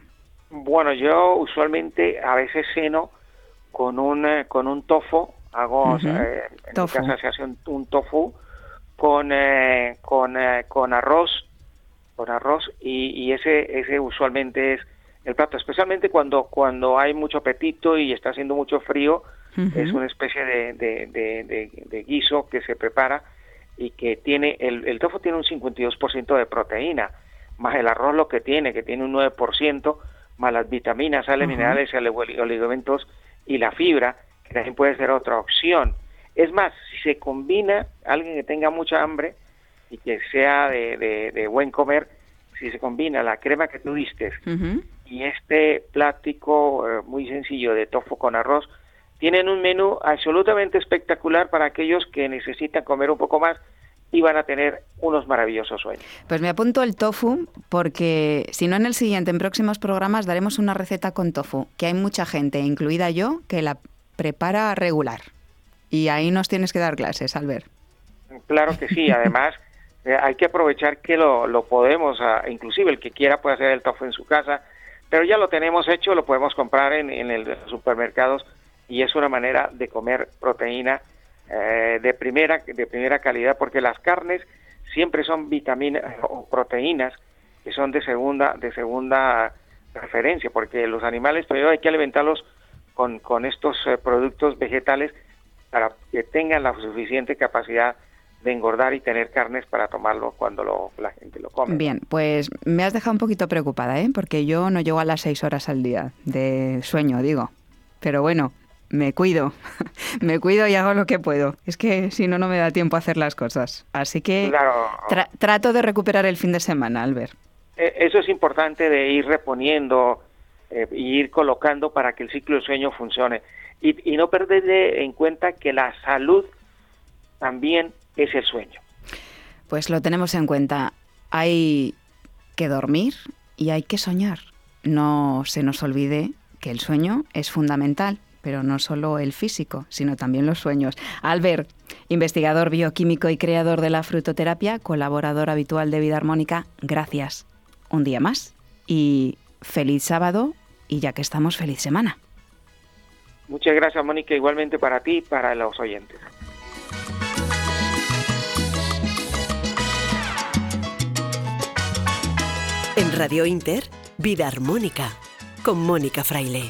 S7: Bueno, yo usualmente a veces ceno con un, eh, con un tofu, hago, eh, en tofu. mi casa se hace un, tofu con, eh, con, con arroz, con arroz y, y ese, ese usualmente es el plato, especialmente cuando, cuando hay mucho apetito y está haciendo mucho frío, es una especie de, de, guiso que se prepara y que tiene, el, el tofu tiene un 52% de proteína, más el arroz lo que tiene, que tiene un 9%, más las vitaminas, sales minerales, oligoelementos y la fibra, que también puede ser otra opción. Es más, si se combina alguien que tenga mucha hambre, y que sea de, buen comer, si se combina la crema que tuviste y este plático eh, muy sencillo de tofu con arroz, tienen un menú absolutamente espectacular para aquellos que necesitan comer un poco más y van a tener unos maravillosos sueños.
S3: Pues me apunto el tofu porque si no en el siguiente, en próximos programas daremos una receta con tofu, que hay mucha gente, incluida yo, que la prepara regular. Y ahí nos tienes que dar clases, Albert.
S7: Claro que sí, además [laughs] eh, hay que aprovechar que lo, lo podemos, ah, inclusive el que quiera puede hacer el tofu en su casa, pero ya lo tenemos hecho, lo podemos comprar en, en el supermercados y es una manera de comer proteína eh, de primera de primera calidad porque las carnes siempre son vitaminas o proteínas que son de segunda de segunda referencia porque los animales primero hay que alimentarlos con, con estos eh, productos vegetales para que tengan la suficiente capacidad de engordar y tener carnes para tomarlo cuando lo, la gente lo come.
S3: Bien, pues me has dejado un poquito preocupada, ¿eh? porque yo no llego a las seis horas al día de sueño, digo. Pero bueno, me cuido, [laughs] me cuido y hago lo que puedo. Es que si no, no me da tiempo a hacer las cosas. Así que trato de recuperar el fin de semana, Albert.
S7: E, eso es importante de ir reponiendo eh, y ir colocando para que el ciclo de sueño funcione. Y, y no perder en cuenta que la salud también es el sueño.
S3: Pues lo tenemos en cuenta. Hay que dormir y hay que soñar. No se nos olvide que el sueño es fundamental pero no solo el físico, sino también los sueños. Albert, investigador bioquímico y creador de la frutoterapia, colaborador habitual de Vida Armónica, gracias. Un día más y feliz sábado y ya que estamos, feliz semana.
S7: Muchas gracias, Mónica, igualmente para ti y para los oyentes.
S1: En Radio Inter, Vida Armónica, con Mónica Fraile.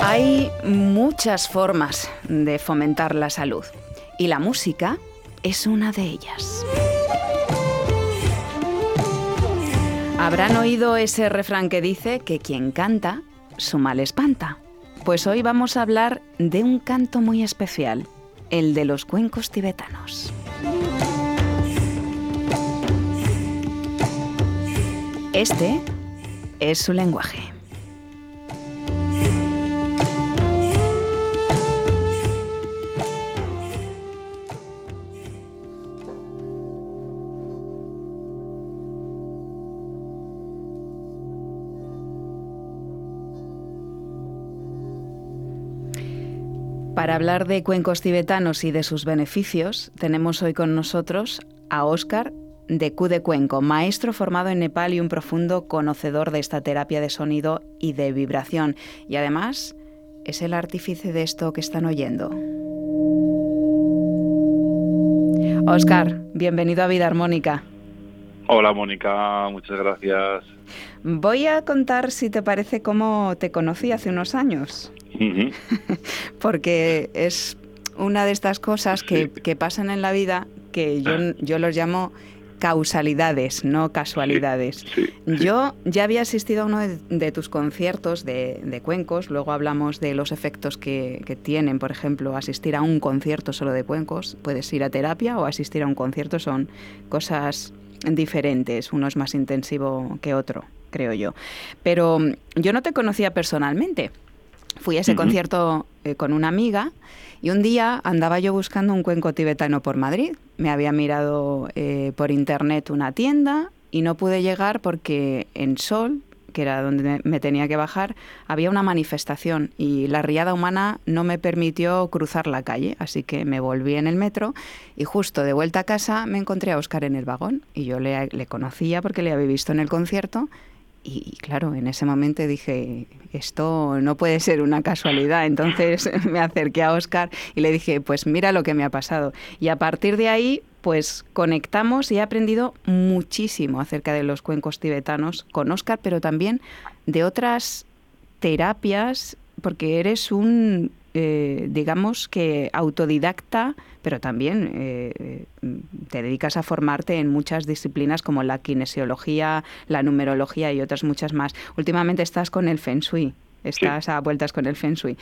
S3: Hay muchas formas de fomentar la salud y la música es una de ellas. Habrán oído ese refrán que dice que quien canta, su mal espanta. Pues hoy vamos a hablar de un canto muy especial, el de los cuencos tibetanos. Este es su lenguaje. Para hablar de cuencos tibetanos y de sus beneficios, tenemos hoy con nosotros a Óscar de Q de Cuenco, maestro formado en Nepal y un profundo conocedor de esta terapia de sonido y de vibración. Y además es el artífice de esto que están oyendo. Óscar, bienvenido a Vida Armónica.
S8: Hola Mónica, muchas gracias.
S3: Voy a contar, si te parece, cómo te conocí hace unos años. [laughs] Porque es una de estas cosas que, pasan en la vida que yo, yo los llamo causalidades, no casualidades. Yo ya había asistido a uno de, tus conciertos de, cuencos, luego hablamos de los efectos que, que, tienen, por ejemplo, asistir a un concierto solo de cuencos, puedes ir a terapia o asistir a un concierto, son cosas diferentes, uno es más intensivo que otro, creo yo. Pero yo no te conocía personalmente. Fui a ese concierto eh, con una amiga y un día andaba yo buscando un cuenco tibetano por Madrid. Me había mirado eh, por internet una tienda y no pude llegar porque en Sol, que era donde me tenía que bajar, había una manifestación y la riada humana no me permitió cruzar la calle, así que me volví en el metro y justo de vuelta a casa me encontré a Oscar en el vagón y yo le, le conocía porque le había visto en el concierto y, claro, en ese momento dije, esto no puede ser una casualidad. Entonces [laughs] me acerqué a Oscar y le dije, pues mira lo que me ha pasado. Y a partir de ahí, pues conectamos y he aprendido muchísimo acerca de los cuencos tibetanos con Oscar, pero también de otras terapias, porque eres un eh, digamos que autodidacta, pero también eh, te dedicas a formarte en muchas disciplinas como la kinesiología, la numerología y otras muchas más. Últimamente estás con el Feng Shui, estás a vueltas con el Feng Shui.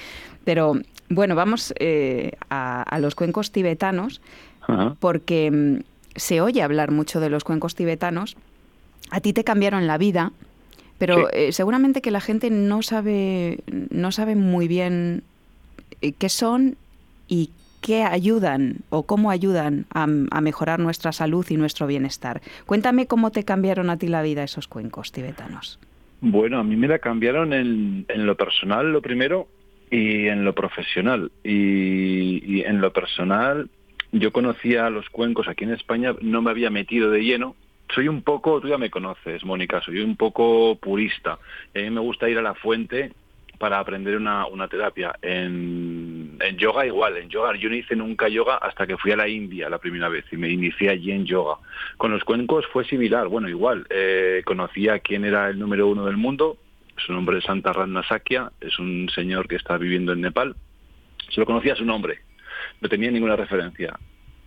S3: Pero bueno, vamos eh, a, los cuencos tibetanos, porque mm, se oye hablar mucho de los cuencos tibetanos. A ti te cambiaron la vida, pero seguramente que la gente no sabe, no sabe muy bien eh, qué son y qué ayudan o cómo ayudan a, mejorar nuestra salud y nuestro bienestar. Cuéntame cómo te cambiaron a ti la vida esos cuencos tibetanos.
S8: Bueno, a mí me la cambiaron en, lo personal, lo primero, y en lo profesional. Y, en lo personal, yo conocía a los cuencos aquí en España, no me había metido de lleno. Soy un poco, tú ya me conoces, Mónica, soy un poco purista. A mí me gusta ir a la fuente para aprender una, una terapia. En, en, yoga igual, en yoga. Yo no hice nunca yoga hasta que fui a la India la primera vez y me inicié allí en yoga. Con los cuencos fue similar, bueno, igual, eh, conocía quién era el número uno del mundo, su nombre es Santa Ratna Sakya, es un señor que está viviendo en Nepal, solo conocía su nombre, no tenía ninguna referencia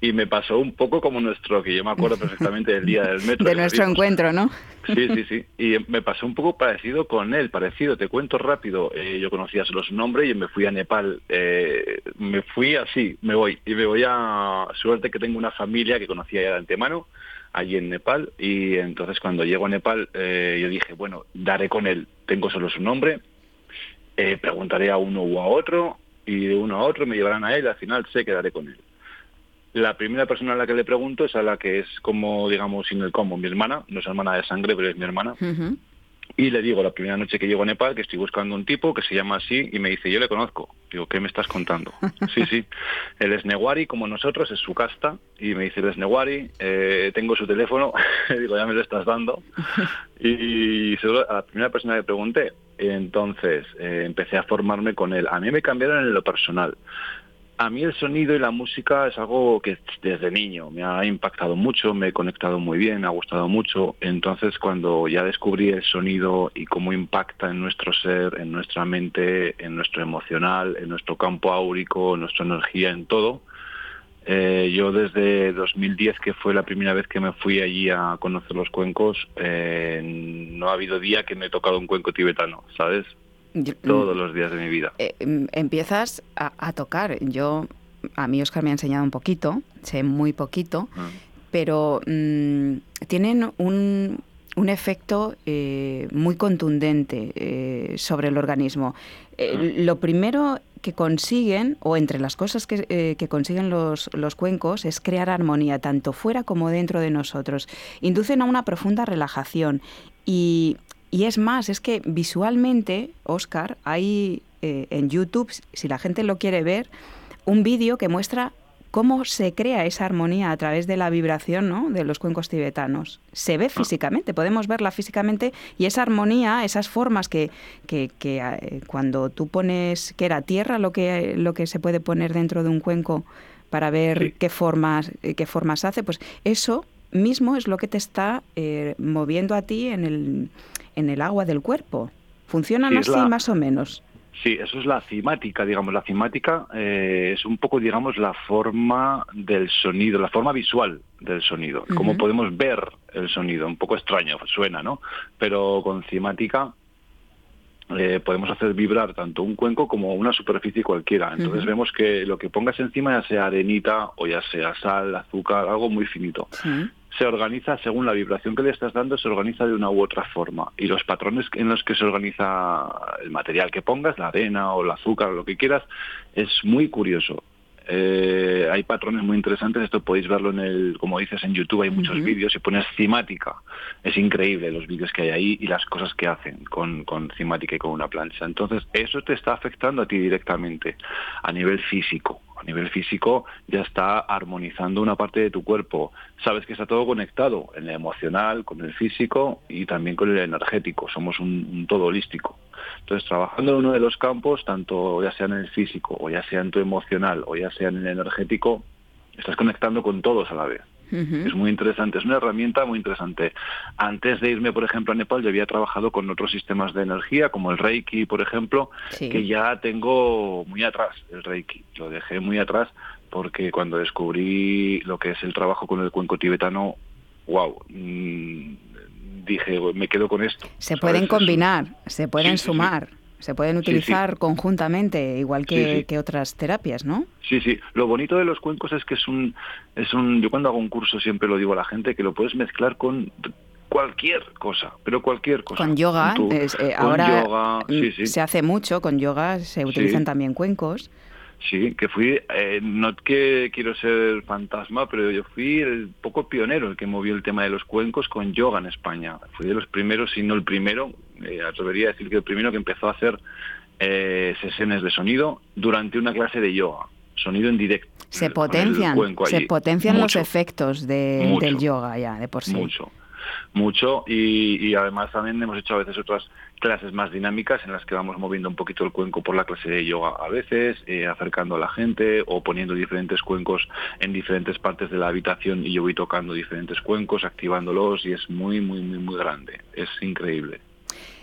S8: y me pasó un poco como nuestro, que yo me acuerdo [laughs] perfectamente del día del metro.
S3: De nuestro encuentro, ¿no?
S8: Sí, sí, sí. [laughs] Y me pasó un poco parecido con él, parecido. Te cuento rápido. Eh, yo conocía solo su nombre y me fui a Nepal. Eh, me fui así, me voy. Y me voy a... Suerte que tengo una familia que conocía ya de antemano allí en Nepal. Y entonces cuando llego a Nepal eh, yo dije, bueno, daré con él. Tengo solo su nombre. preguntaré a uno u a otro y de uno a otro me llevarán a él. Al final sé que daré con él. La primera persona a la que le pregunto es a la que es como, digamos, sin el como, mi hermana, no es hermana de sangre, pero es mi hermana. Y le digo la primera noche que llego a Nepal que estoy buscando un tipo que se llama así y me dice, yo le conozco. Digo, ¿qué me estás contando? [laughs] sí, sí. Él es Newari como nosotros, es su casta. Y me dice, él es Newari, eh, tengo su teléfono. [laughs] digo, ya me lo estás dando. [laughs] y a la primera persona que pregunté. Entonces eh, empecé a formarme con él. A mí me cambiaron en lo personal. A mí el sonido y la música es algo que desde niño me ha impactado mucho, me he conectado muy bien, me ha gustado mucho. Entonces cuando ya descubrí el sonido y cómo impacta en nuestro ser, en nuestra mente, en nuestro emocional, en nuestro campo áurico, en nuestra energía, en todo, eh, yo desde 2010, que fue la primera vez que me fui allí a conocer los cuencos, eh, no ha habido día que me he tocado un cuenco tibetano, ¿sabes? Todos los días de mi vida.
S3: Eh, em, empiezas a, tocar. Yo, a mí Oscar me ha enseñado un poquito, sé muy poquito, ah. pero mm, tienen un, un efecto eh, muy contundente eh, sobre el organismo. Ah. Lo primero que consiguen, o entre las cosas que, que, consiguen los, los cuencos, es crear armonía, tanto fuera como dentro de nosotros. Inducen a una profunda relajación y y es más, es que visualmente, Oscar, hay eh, en YouTube, si la gente lo quiere ver, un vídeo que muestra cómo se crea esa armonía a través de la vibración ¿no? de los cuencos tibetanos. Se ve físicamente, podemos verla físicamente y esa armonía, esas formas que, que, eh, cuando tú pones, que era tierra lo que, lo que se puede poner dentro de un cuenco para ver qué, formas, eh, qué formas hace, pues eso mismo es lo que te está moviendo a ti en el, en el agua del cuerpo. ¿Funcionan así más o menos?
S8: Sí, eso es la cimática, digamos. La cimática eh, es un poco, digamos, la forma del sonido, la forma visual del sonido, cómo podemos ver el sonido. Un poco extraño, suena, ¿no? Pero con cimática eh, podemos hacer vibrar tanto un cuenco como una superficie cualquiera. Entonces vemos que lo que pongas encima, ya sea arenita o ya sea sal, azúcar, algo muy finito, se organiza según la vibración que le estás dando, se organiza de una u otra forma. Y los patrones en los que se organiza el material que pongas, la arena o el azúcar o lo que quieras, es muy curioso. Eh, hay patrones muy interesantes, esto podéis verlo en el, como dices, en YouTube hay muchos vídeos, y pones cimática, es increíble los vídeos que hay ahí y las cosas que hacen con, con cimática y con una plancha. Entonces, eso te está afectando a ti directamente a nivel físico a nivel físico ya está armonizando una parte de tu cuerpo. Sabes que está todo conectado, en el emocional, con el físico y también con el energético. Somos un, todo holístico. Entonces, trabajando en uno de los campos, tanto ya sea en el físico, o ya sea en tu emocional, o ya sea en el energético, estás conectando con todos a la vez. Es muy interesante, es una herramienta muy interesante. Antes de irme, por ejemplo, a Nepal, yo había trabajado con otros sistemas de energía, como el Reiki, por ejemplo, que ya tengo muy atrás, el Reiki. Lo dejé muy atrás porque cuando descubrí lo que es el trabajo con el cuenco tibetano, wow, mm, dije, me quedo con esto.
S3: Se pueden combinar, se pueden sumar. Se pueden utilizar conjuntamente, igual que, que, otras terapias, ¿no?
S8: Sí, sí. Lo bonito de los cuencos es que es un, es un... Yo cuando hago un curso siempre lo digo a la gente, que lo puedes mezclar con cualquier cosa, pero cualquier cosa.
S3: Con yoga, eh, ahora mm, se hace mucho con yoga, se utilizan también cuencos.
S8: Sí, que fui, eh, no que quiero ser fantasma, pero yo fui el poco pionero el que movió el tema de los cuencos con yoga en España. Fui de los primeros, si no el primero, eh, atrevería a decir que el primero que empezó a hacer eh, sesiones de sonido durante una clase de yoga, sonido en directo.
S3: Se potencian, se potencian los efectos del yoga ya, de por sí.
S8: Mucho mucho y, además también hemos hecho a veces otras clases más dinámicas en las que vamos moviendo un poquito el cuenco por la clase de yoga a veces, eh, acercando a la gente o poniendo diferentes cuencos en diferentes partes de la habitación y yo voy tocando diferentes cuencos, activándolos y es muy, muy, muy, muy grande. Es increíble.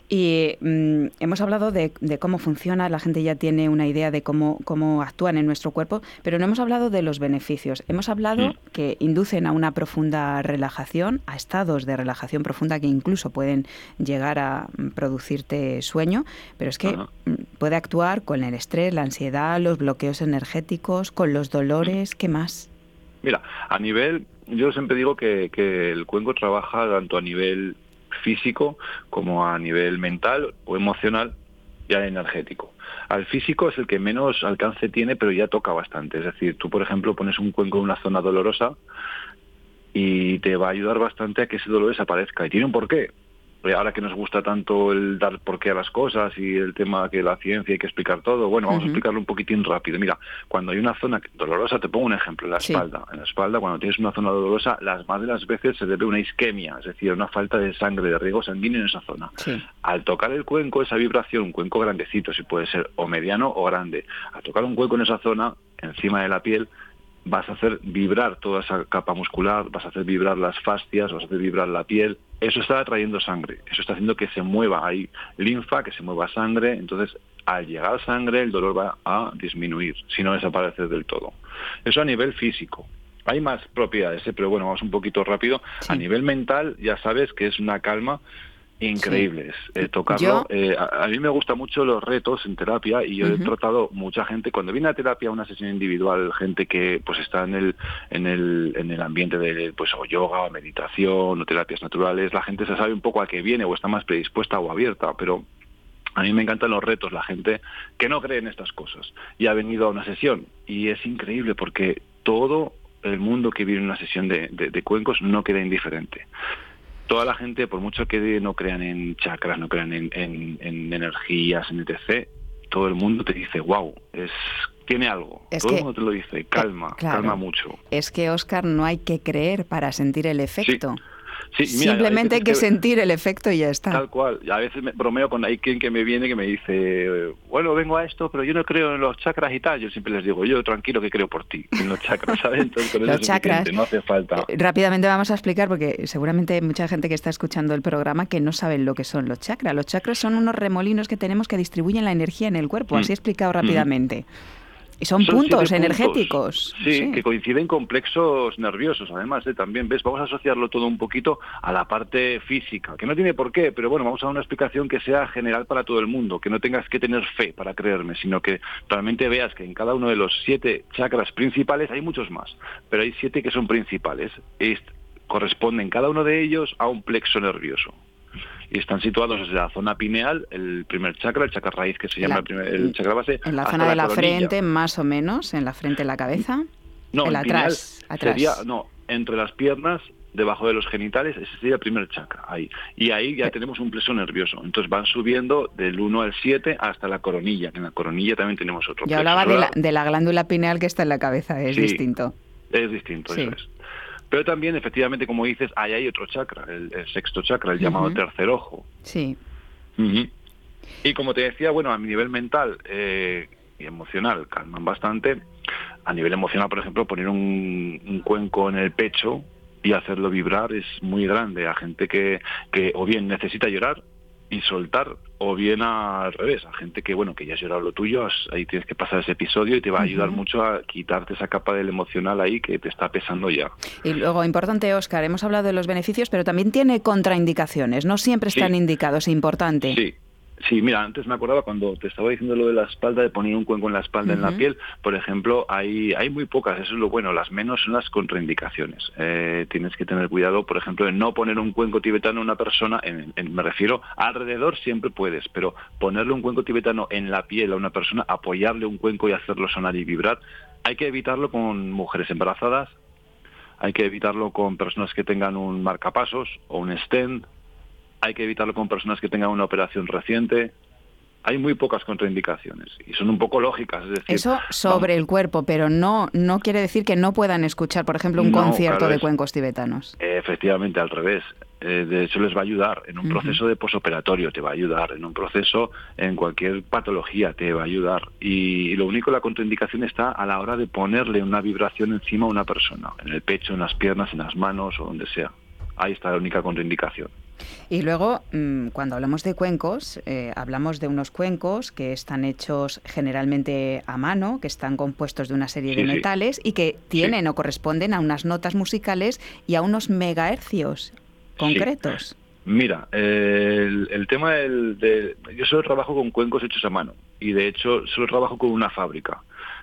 S3: Y mm, hemos hablado de, cómo funciona, la gente ya tiene una idea de cómo, cómo actúan en nuestro cuerpo, pero no hemos hablado de los beneficios. Hemos hablado mm. que inducen a una profunda relajación, a estados de relajación profunda que incluso pueden llegar a mm, producirte sueño, pero es que puede actuar con el estrés, la ansiedad, los bloqueos energéticos, con los dolores, ¿qué más?
S8: Mira, a nivel, yo siempre digo que, que el cuenco trabaja tanto a nivel físico como a nivel mental o emocional y al energético. Al físico es el que menos alcance tiene, pero ya toca bastante. Es decir, tú, por ejemplo, pones un cuenco en una zona dolorosa y te va a ayudar bastante a que ese dolor desaparezca. ¿Y tiene un porqué? Ahora que nos gusta tanto el dar porqué a las cosas y el tema que la ciencia hay que explicar todo, bueno, vamos a explicarlo un poquitín rápido. Mira, cuando hay una zona dolorosa, te pongo un ejemplo, en la espalda. En la espalda, cuando tienes una zona dolorosa, las más de las veces se debe a una isquemia, es decir, una falta de sangre, de riego sanguíneo en esa zona. Al tocar el cuenco, esa vibración, un cuenco grandecito, si puede ser o mediano o grande, al tocar un cuenco en esa zona, encima de la piel, vas a hacer vibrar toda esa capa muscular, vas a hacer vibrar las fascias, vas a hacer vibrar la piel. Eso está atrayendo sangre, eso está haciendo que se mueva ahí linfa, que se mueva sangre. Entonces, al llegar sangre, el dolor va a disminuir, si no desaparecer del todo. Eso a nivel físico. Hay más propiedades, ¿eh? pero bueno, vamos un poquito rápido. A nivel mental, ya sabes que es una calma increíbles eh, tocarlo. Eh, a, mí me gustan mucho los retos en terapia y yo he tratado mucha gente cuando viene a terapia una sesión individual, gente que pues está en el en el en el ambiente de pues o yoga o meditación o terapias naturales, la gente se sabe un poco a qué viene o está más predispuesta o abierta, pero a mí me encantan los retos, la gente que no cree en estas cosas y ha venido a una sesión. Y es increíble porque todo el mundo que viene a una sesión de, de cuencos no queda indiferente toda la gente, por mucho que no crean en chakras, no crean en, en, energías, en etc., todo el mundo te dice, wow, es tiene algo. todo el mundo te lo dice, calma, calma mucho.
S3: Es que, Oscar, no hay que creer para sentir el efecto. Simplemente hay que, sentir el efecto y ya está.
S8: Tal cual. A veces me bromeo con hay quien que me viene que me dice, bueno, vengo a esto, pero yo no creo en los chakras y tal. Yo siempre les digo, yo tranquilo que creo por ti, en los chakras, [laughs] ¿sabes? Entonces,
S3: los chakras, no hace falta. Eh, rápidamente vamos a explicar, porque seguramente hay mucha gente que está escuchando el programa que no saben lo que son los chakras. Los chakras son unos remolinos que tenemos que distribuyen la energía en el cuerpo, así he mm. explicado rápidamente. Y son, puntos energéticos.
S8: Sí, que coinciden con plexos nerviosos, además, ¿eh? también, ¿ves? Vamos a asociarlo todo un poquito a la parte física, que no tiene por qué, pero bueno, vamos a dar una explicación que sea general para todo el mundo, que no tengas que tener fe para creerme, sino que realmente veas que en cada uno de los siete chakras principales hay muchos más, pero hay siete que son principales. corresponden cada uno de ellos a un plexo nervioso y están situados desde la zona pineal, el primer chakra, el chakra raíz que se llama el, chakra base.
S3: En la zona de la, frente, más o menos, en la frente de la cabeza.
S8: No, el atrás, Sería, no, entre las piernas, debajo de los genitales, ese sería el primer chakra, ahí. Y ahí ya tenemos un pleso nervioso. Entonces van subiendo del 1 al 7 hasta la coronilla, que en la coronilla también tenemos otro
S3: Yo hablaba de la, de la, glándula pineal que está en la cabeza, es distinto.
S8: Es distinto, eso es. Pero también, efectivamente, como dices, ahí hay otro chakra, el, sexto chakra, el llamado tercer ojo.
S3: Sí.
S8: Y como te decía, bueno, a mi nivel mental eh, y emocional calman bastante. A nivel emocional, por ejemplo, poner un, cuenco en el pecho y hacerlo vibrar es muy grande a gente que, que o bien necesita llorar y soltar o bien al revés, a gente que bueno, que ya has llorado lo tuyo, ahí tienes que pasar ese episodio y te va a ayudar mucho a quitarte esa capa del emocional ahí que te está pesando ya.
S3: Y luego, importante, Oscar, hemos hablado de los beneficios, pero también tiene contraindicaciones, no siempre están indicados, importante.
S8: Sí, Sí, mira, antes me acordaba cuando te estaba diciendo lo de la espalda, de poner un cuenco en la espalda, en la piel, por ejemplo, hay, hay muy pocas, eso es lo bueno, las menos son las contraindicaciones. Eh, tienes que tener cuidado, por ejemplo, de no poner un cuenco tibetano a una persona, en, me refiero, alrededor siempre puedes, pero ponerle un cuenco tibetano en la piel a una persona, apoyarle un cuenco y hacerlo sonar y vibrar, hay que evitarlo con mujeres embarazadas, hay que evitarlo con personas que tengan un marcapasos o un stent, hay que evitarlo con personas que tengan una operación reciente. Hay muy pocas contraindicaciones y son un poco lógicas. Es decir,
S3: Eso sobre el cuerpo, pero no, no quiere decir que no puedan escuchar, por ejemplo, un concierto de cuencos tibetanos.
S8: Efectivamente, al revés. Eh, de hecho, les va a ayudar en un proceso de posoperatorio, te va a ayudar, en un proceso, en cualquier patología, te va a ayudar. Y, lo único, la contraindicación está a la hora de ponerle una vibración encima a una persona, en el pecho, en las piernas, en las manos o donde sea. Ahí está la única contraindicación.
S3: Y luego, mm, cuando hablamos de cuencos, eh, hablamos de unos cuencos que están hechos generalmente a mano, que están compuestos de una serie de metales y que tienen o corresponden a unas notas musicales y a unos megahercios concretos.
S8: Mira, el, tema del, de, yo solo trabajo con cuencos hechos a mano y de hecho solo trabajo con una fábrica.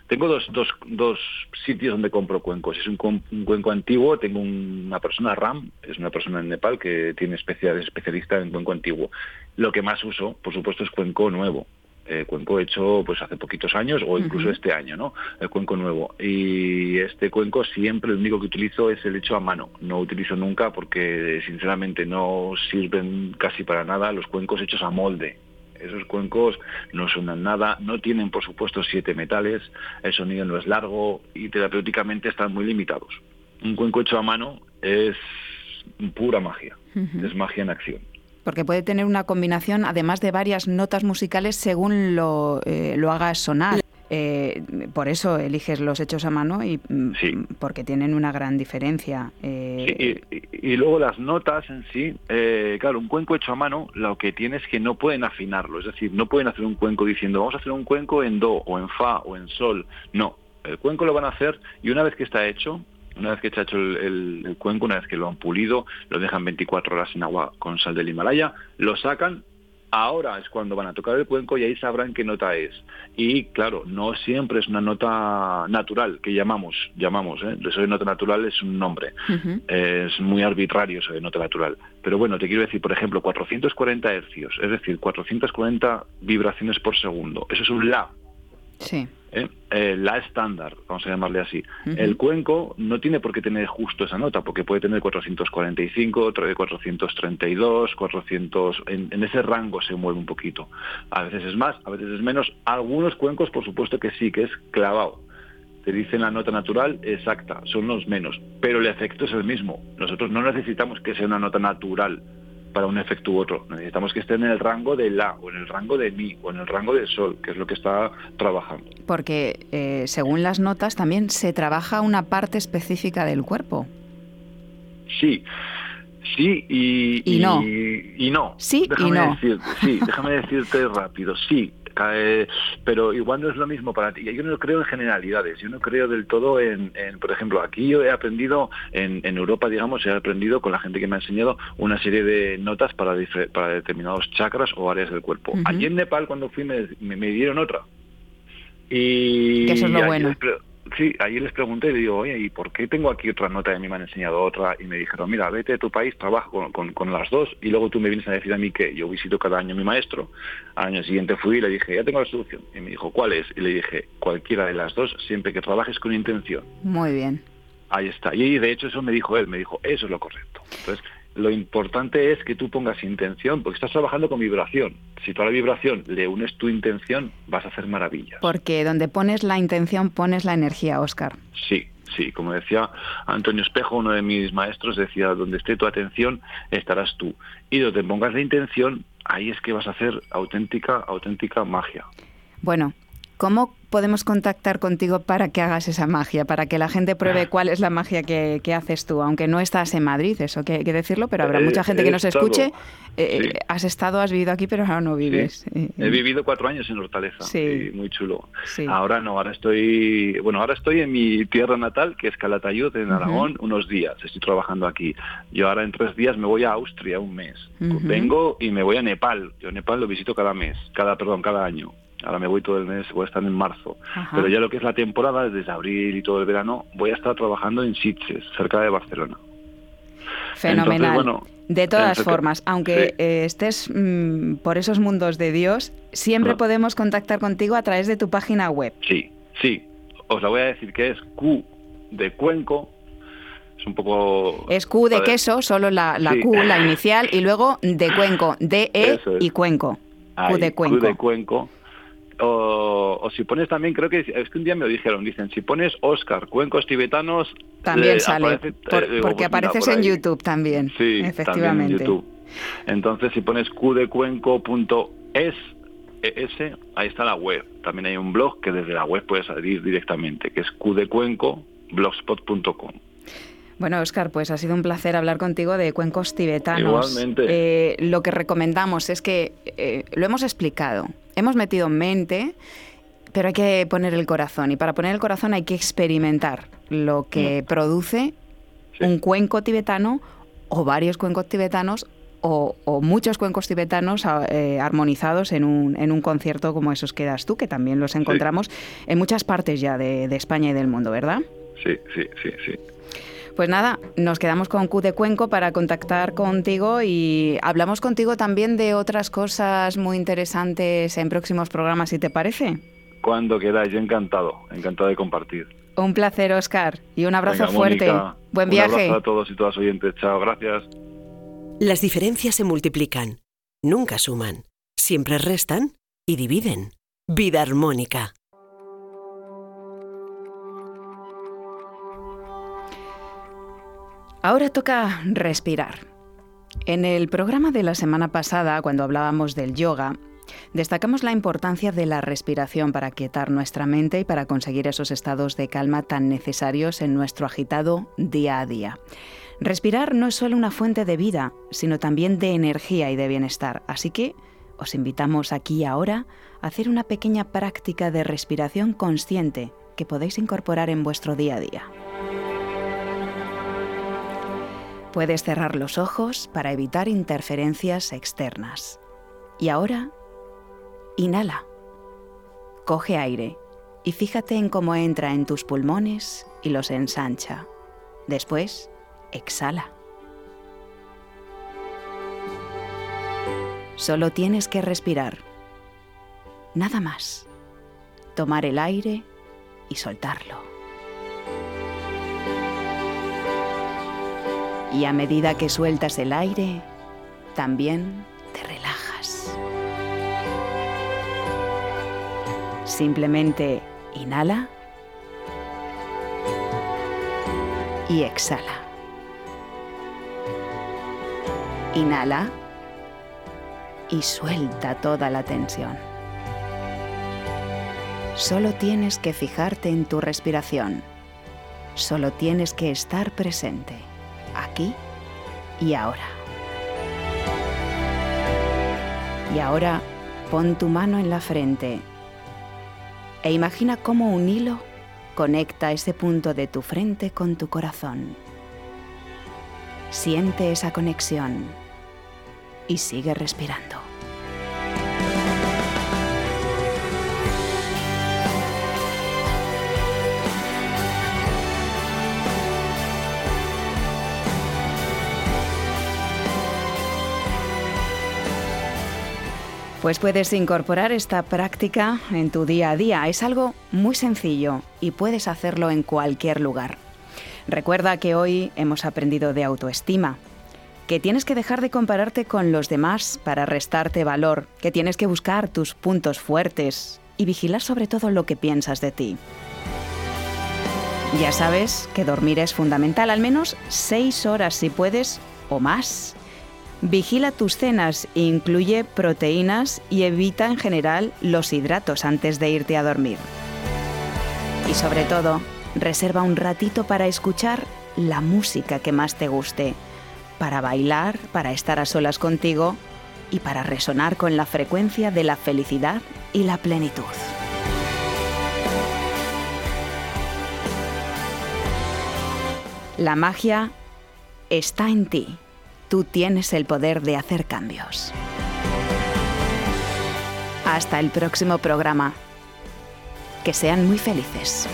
S8: Tengo dos, dos, dos sitios donde compro cuencos. Es un, cuenco antiguo, tengo una persona, Ram, es una persona en Nepal que tiene especial, es especialista en cuenco antiguo. Lo que más uso, por supuesto, es cuenco nuevo. Eh, cuenco hecho pues hace poquitos años o incluso este año, ¿no? El cuenco nuevo. Y este cuenco siempre lo único que utilizo es el hecho a mano. No utilizo nunca porque sinceramente no sirven casi para nada los cuencos hechos a molde. Esos cuencos no suenan nada, no tienen por supuesto siete metales, el sonido no es largo y terapéuticamente están muy limitados. Un cuenco hecho a mano es pura magia, es magia en acción
S3: porque puede tener una combinación, además de varias notas musicales, según lo, eh, lo hagas sonar. Eh, por eso eliges los hechos a mano y mm, porque tienen una gran diferencia.
S8: Eh, y, luego las notas en sí, eh, claro, un cuenco hecho a mano, lo que tiene es que no pueden afinarlo, es decir, no pueden hacer un cuenco diciendo vamos a hacer un cuenco en do o en fa o en sol. No, el cuenco lo van a hacer y una vez que está hecho, una vez que está hecho el, el, cuenco, una vez que lo han pulido, lo dejan 24 horas en agua con sal del Himalaya, lo sacan Ahora es cuando van a tocar el cuenco y ahí sabrán qué nota es. Y claro, no siempre es una nota natural que llamamos, llamamos, ¿eh? Eso de nota natural es un nombre. Es muy arbitrario eso de nota natural. Pero bueno, te quiero decir, por ejemplo, 440 hercios, es decir, 440 vibraciones por segundo. Eso es un la.
S3: Sí.
S8: ¿Eh? Eh, la estándar, vamos a llamarle así. El cuenco no tiene por qué tener justo esa nota, porque puede tener 445, 432, 400, en, en, ese rango se mueve un poquito. A veces es más, a veces es menos. Algunos cuencos, por supuesto que sí, que es clavado. Te dicen la nota natural exacta, son los menos, pero el efecto es el mismo. Nosotros no necesitamos que sea una nota natural para un efecto u otro. Necesitamos que esté en el rango de la, o en el rango de mi, o en el rango del sol, que es lo que está trabajando.
S3: Porque eh, según las notas también se trabaja una parte específica del cuerpo.
S8: Sí. Sí y,
S3: y, no.
S8: Y, no.
S3: Sí y no.
S8: sí, déjame [laughs] decirte rápido. Sí, pero igual no es lo mismo para ti. Yo no creo en generalidades, yo no creo del todo en, por ejemplo, aquí yo he aprendido, en, Europa, digamos, he aprendido con la gente que me ha enseñado una serie de notas para, para determinados chakras o áreas del cuerpo. Allí en Nepal, cuando fui, me, me, dieron otra. Y
S3: eso es lo bueno.
S8: Sí, ahí les pregunté y digo, oye, ¿y por qué tengo aquí otra nota y a mí me han enseñado otra? Y me dijeron, mira, vete a tu país, trabaja con, las dos y luego tú me vienes a decir a mí que yo visito cada año a mi maestro. Al año siguiente fui y le dije, ya tengo la solución. Y me dijo, ¿cuál es? Y le dije, cualquiera de las dos, siempre que trabajes con intención.
S3: Muy bien.
S8: Ahí está. Y de hecho eso me dijo él, me dijo, eso es lo correcto. Entonces, lo importante es que tú pongas intención, porque estás trabajando con vibración. Si tú a la vibración le unes tu intención, vas a hacer maravillas.
S3: Porque donde pones la intención, pones la energía, Oscar.
S8: Sí, sí. Como decía Antonio Espejo, uno de mis maestros, decía, donde esté tu atención, estarás tú. Y donde pongas la intención, ahí es que vas a hacer auténtica, auténtica magia.
S3: Bueno, ¿Cómo podemos contactar contigo para que hagas esa magia, para que la gente pruebe cuál es la magia que, haces tú? Aunque no estás en Madrid, eso que hay que decirlo, pero habrá mucha gente que nos escuche. Eh, has estado, has vivido aquí, pero ahora no vives.
S8: He vivido cuatro años en Hortaleza, sí. muy chulo. Ahora no, ahora estoy, bueno, ahora estoy en mi tierra natal, que es Calatayud, en Aragón, unos días. Estoy trabajando aquí. Yo ahora en tres días me voy a Austria un mes. Vengo y me voy a Nepal. Yo Nepal lo visito cada mes, cada, perdón, cada año. Ahora me voy todo el mes, voy a estar en marzo. Pero ya lo que es la temporada, desde abril y todo el verano, voy a estar trabajando en Sitges, cerca de Barcelona.
S3: Fenomenal. de todas formas, aunque eh, estés mm, por esos mundos de Dios, siempre podemos contactar contigo a través de tu página web.
S8: Sí, sí. Os la voy a decir que es Q de Cuenco. Es un poco...
S3: Es Q de queso, solo la, Q, la inicial, y luego de Cuenco, D, E y Cuenco. Q de Cuenco.
S8: Q de Cuenco o, si pones también, creo que es que un día me lo dijeron, dicen, si pones Oscar, cuencos tibetanos...
S3: También sale, eh, porque pues apareces en YouTube también, sí, efectivamente. en YouTube.
S8: Entonces, si pones qdecuenco.es, e ahí está la web. También hay un blog que desde la web puedes salir directamente, que es qdecuenco.blogspot.com.
S3: Bueno, Oscar, pues ha sido un placer hablar contigo de cuencos tibetanos.
S8: Igualmente.
S3: Eh, lo que recomendamos es que eh, lo hemos explicado, hemos metido mente, pero hay que poner el corazón. Y para poner el corazón hay que experimentar lo que mm. produce un cuenco tibetano o varios cuencos tibetanos o, muchos cuencos tibetanos eh, armonizados en un, en un concierto como esos que das tú, que también los encontramos en muchas partes ya de, de España y del mundo, ¿verdad?
S8: Sí, sí, sí, sí.
S3: Pues nada, nos quedamos con Q de Cuenco para contactar contigo y hablamos contigo también de otras cosas muy interesantes en próximos programas, si te parece.
S8: Cuando queráis, yo encantado, encantado de compartir.
S3: Un placer, Oscar, y un abrazo fuerte. Buen viaje. Un
S8: abrazo a todos y todas oyentes. Chao, gracias.
S1: Las diferencias se multiplican, nunca suman, siempre restan y dividen. Vida armónica.
S3: Ahora toca respirar. En el programa de la semana pasada, cuando hablábamos del yoga, destacamos la importancia de la respiración para quietar nuestra mente y para conseguir esos estados de calma tan necesarios en nuestro agitado día a día. Respirar no es solo una fuente de vida, sino también de energía y de bienestar. Así que os invitamos aquí ahora a hacer una pequeña práctica de respiración consciente que podéis incorporar en vuestro día a día. Puedes cerrar los ojos para evitar interferencias externas. Y ahora, inhala. Coge aire y fíjate en cómo entra en tus pulmones y los ensancha. Después, exhala. Solo tienes que respirar. Nada más. Tomar el aire y soltarlo. Y a medida que sueltas el aire, también te relajas. Simplemente inhala y exhala. Inhala y suelta toda la tensión. Solo tienes que fijarte en tu respiración. Solo tienes que estar presente aquí y ahora. Y ahora pon tu mano en la frente e imagina cómo un hilo conecta ese punto de tu frente con tu corazón. Siente esa conexión y sigue respirando. Pues puedes incorporar esta práctica en tu día a día. Es algo muy sencillo y puedes hacerlo en cualquier lugar. Recuerda que hoy hemos aprendido de autoestima, que tienes que dejar de compararte con los demás para restarte valor, que tienes que buscar tus puntos fuertes y vigilar sobre todo lo que piensas de ti. Ya sabes que dormir es fundamental, al menos seis horas si puedes o más Vigila tus cenas, incluye proteínas y evita en general los hidratos antes de irte a dormir. Y sobre todo, reserva un ratito para escuchar la música que más te guste, para bailar, para estar a solas contigo y para resonar con la frecuencia de la felicidad y la plenitud. La magia está en ti. Tú tienes el poder de hacer cambios. Hasta el próximo programa. Que sean muy felices.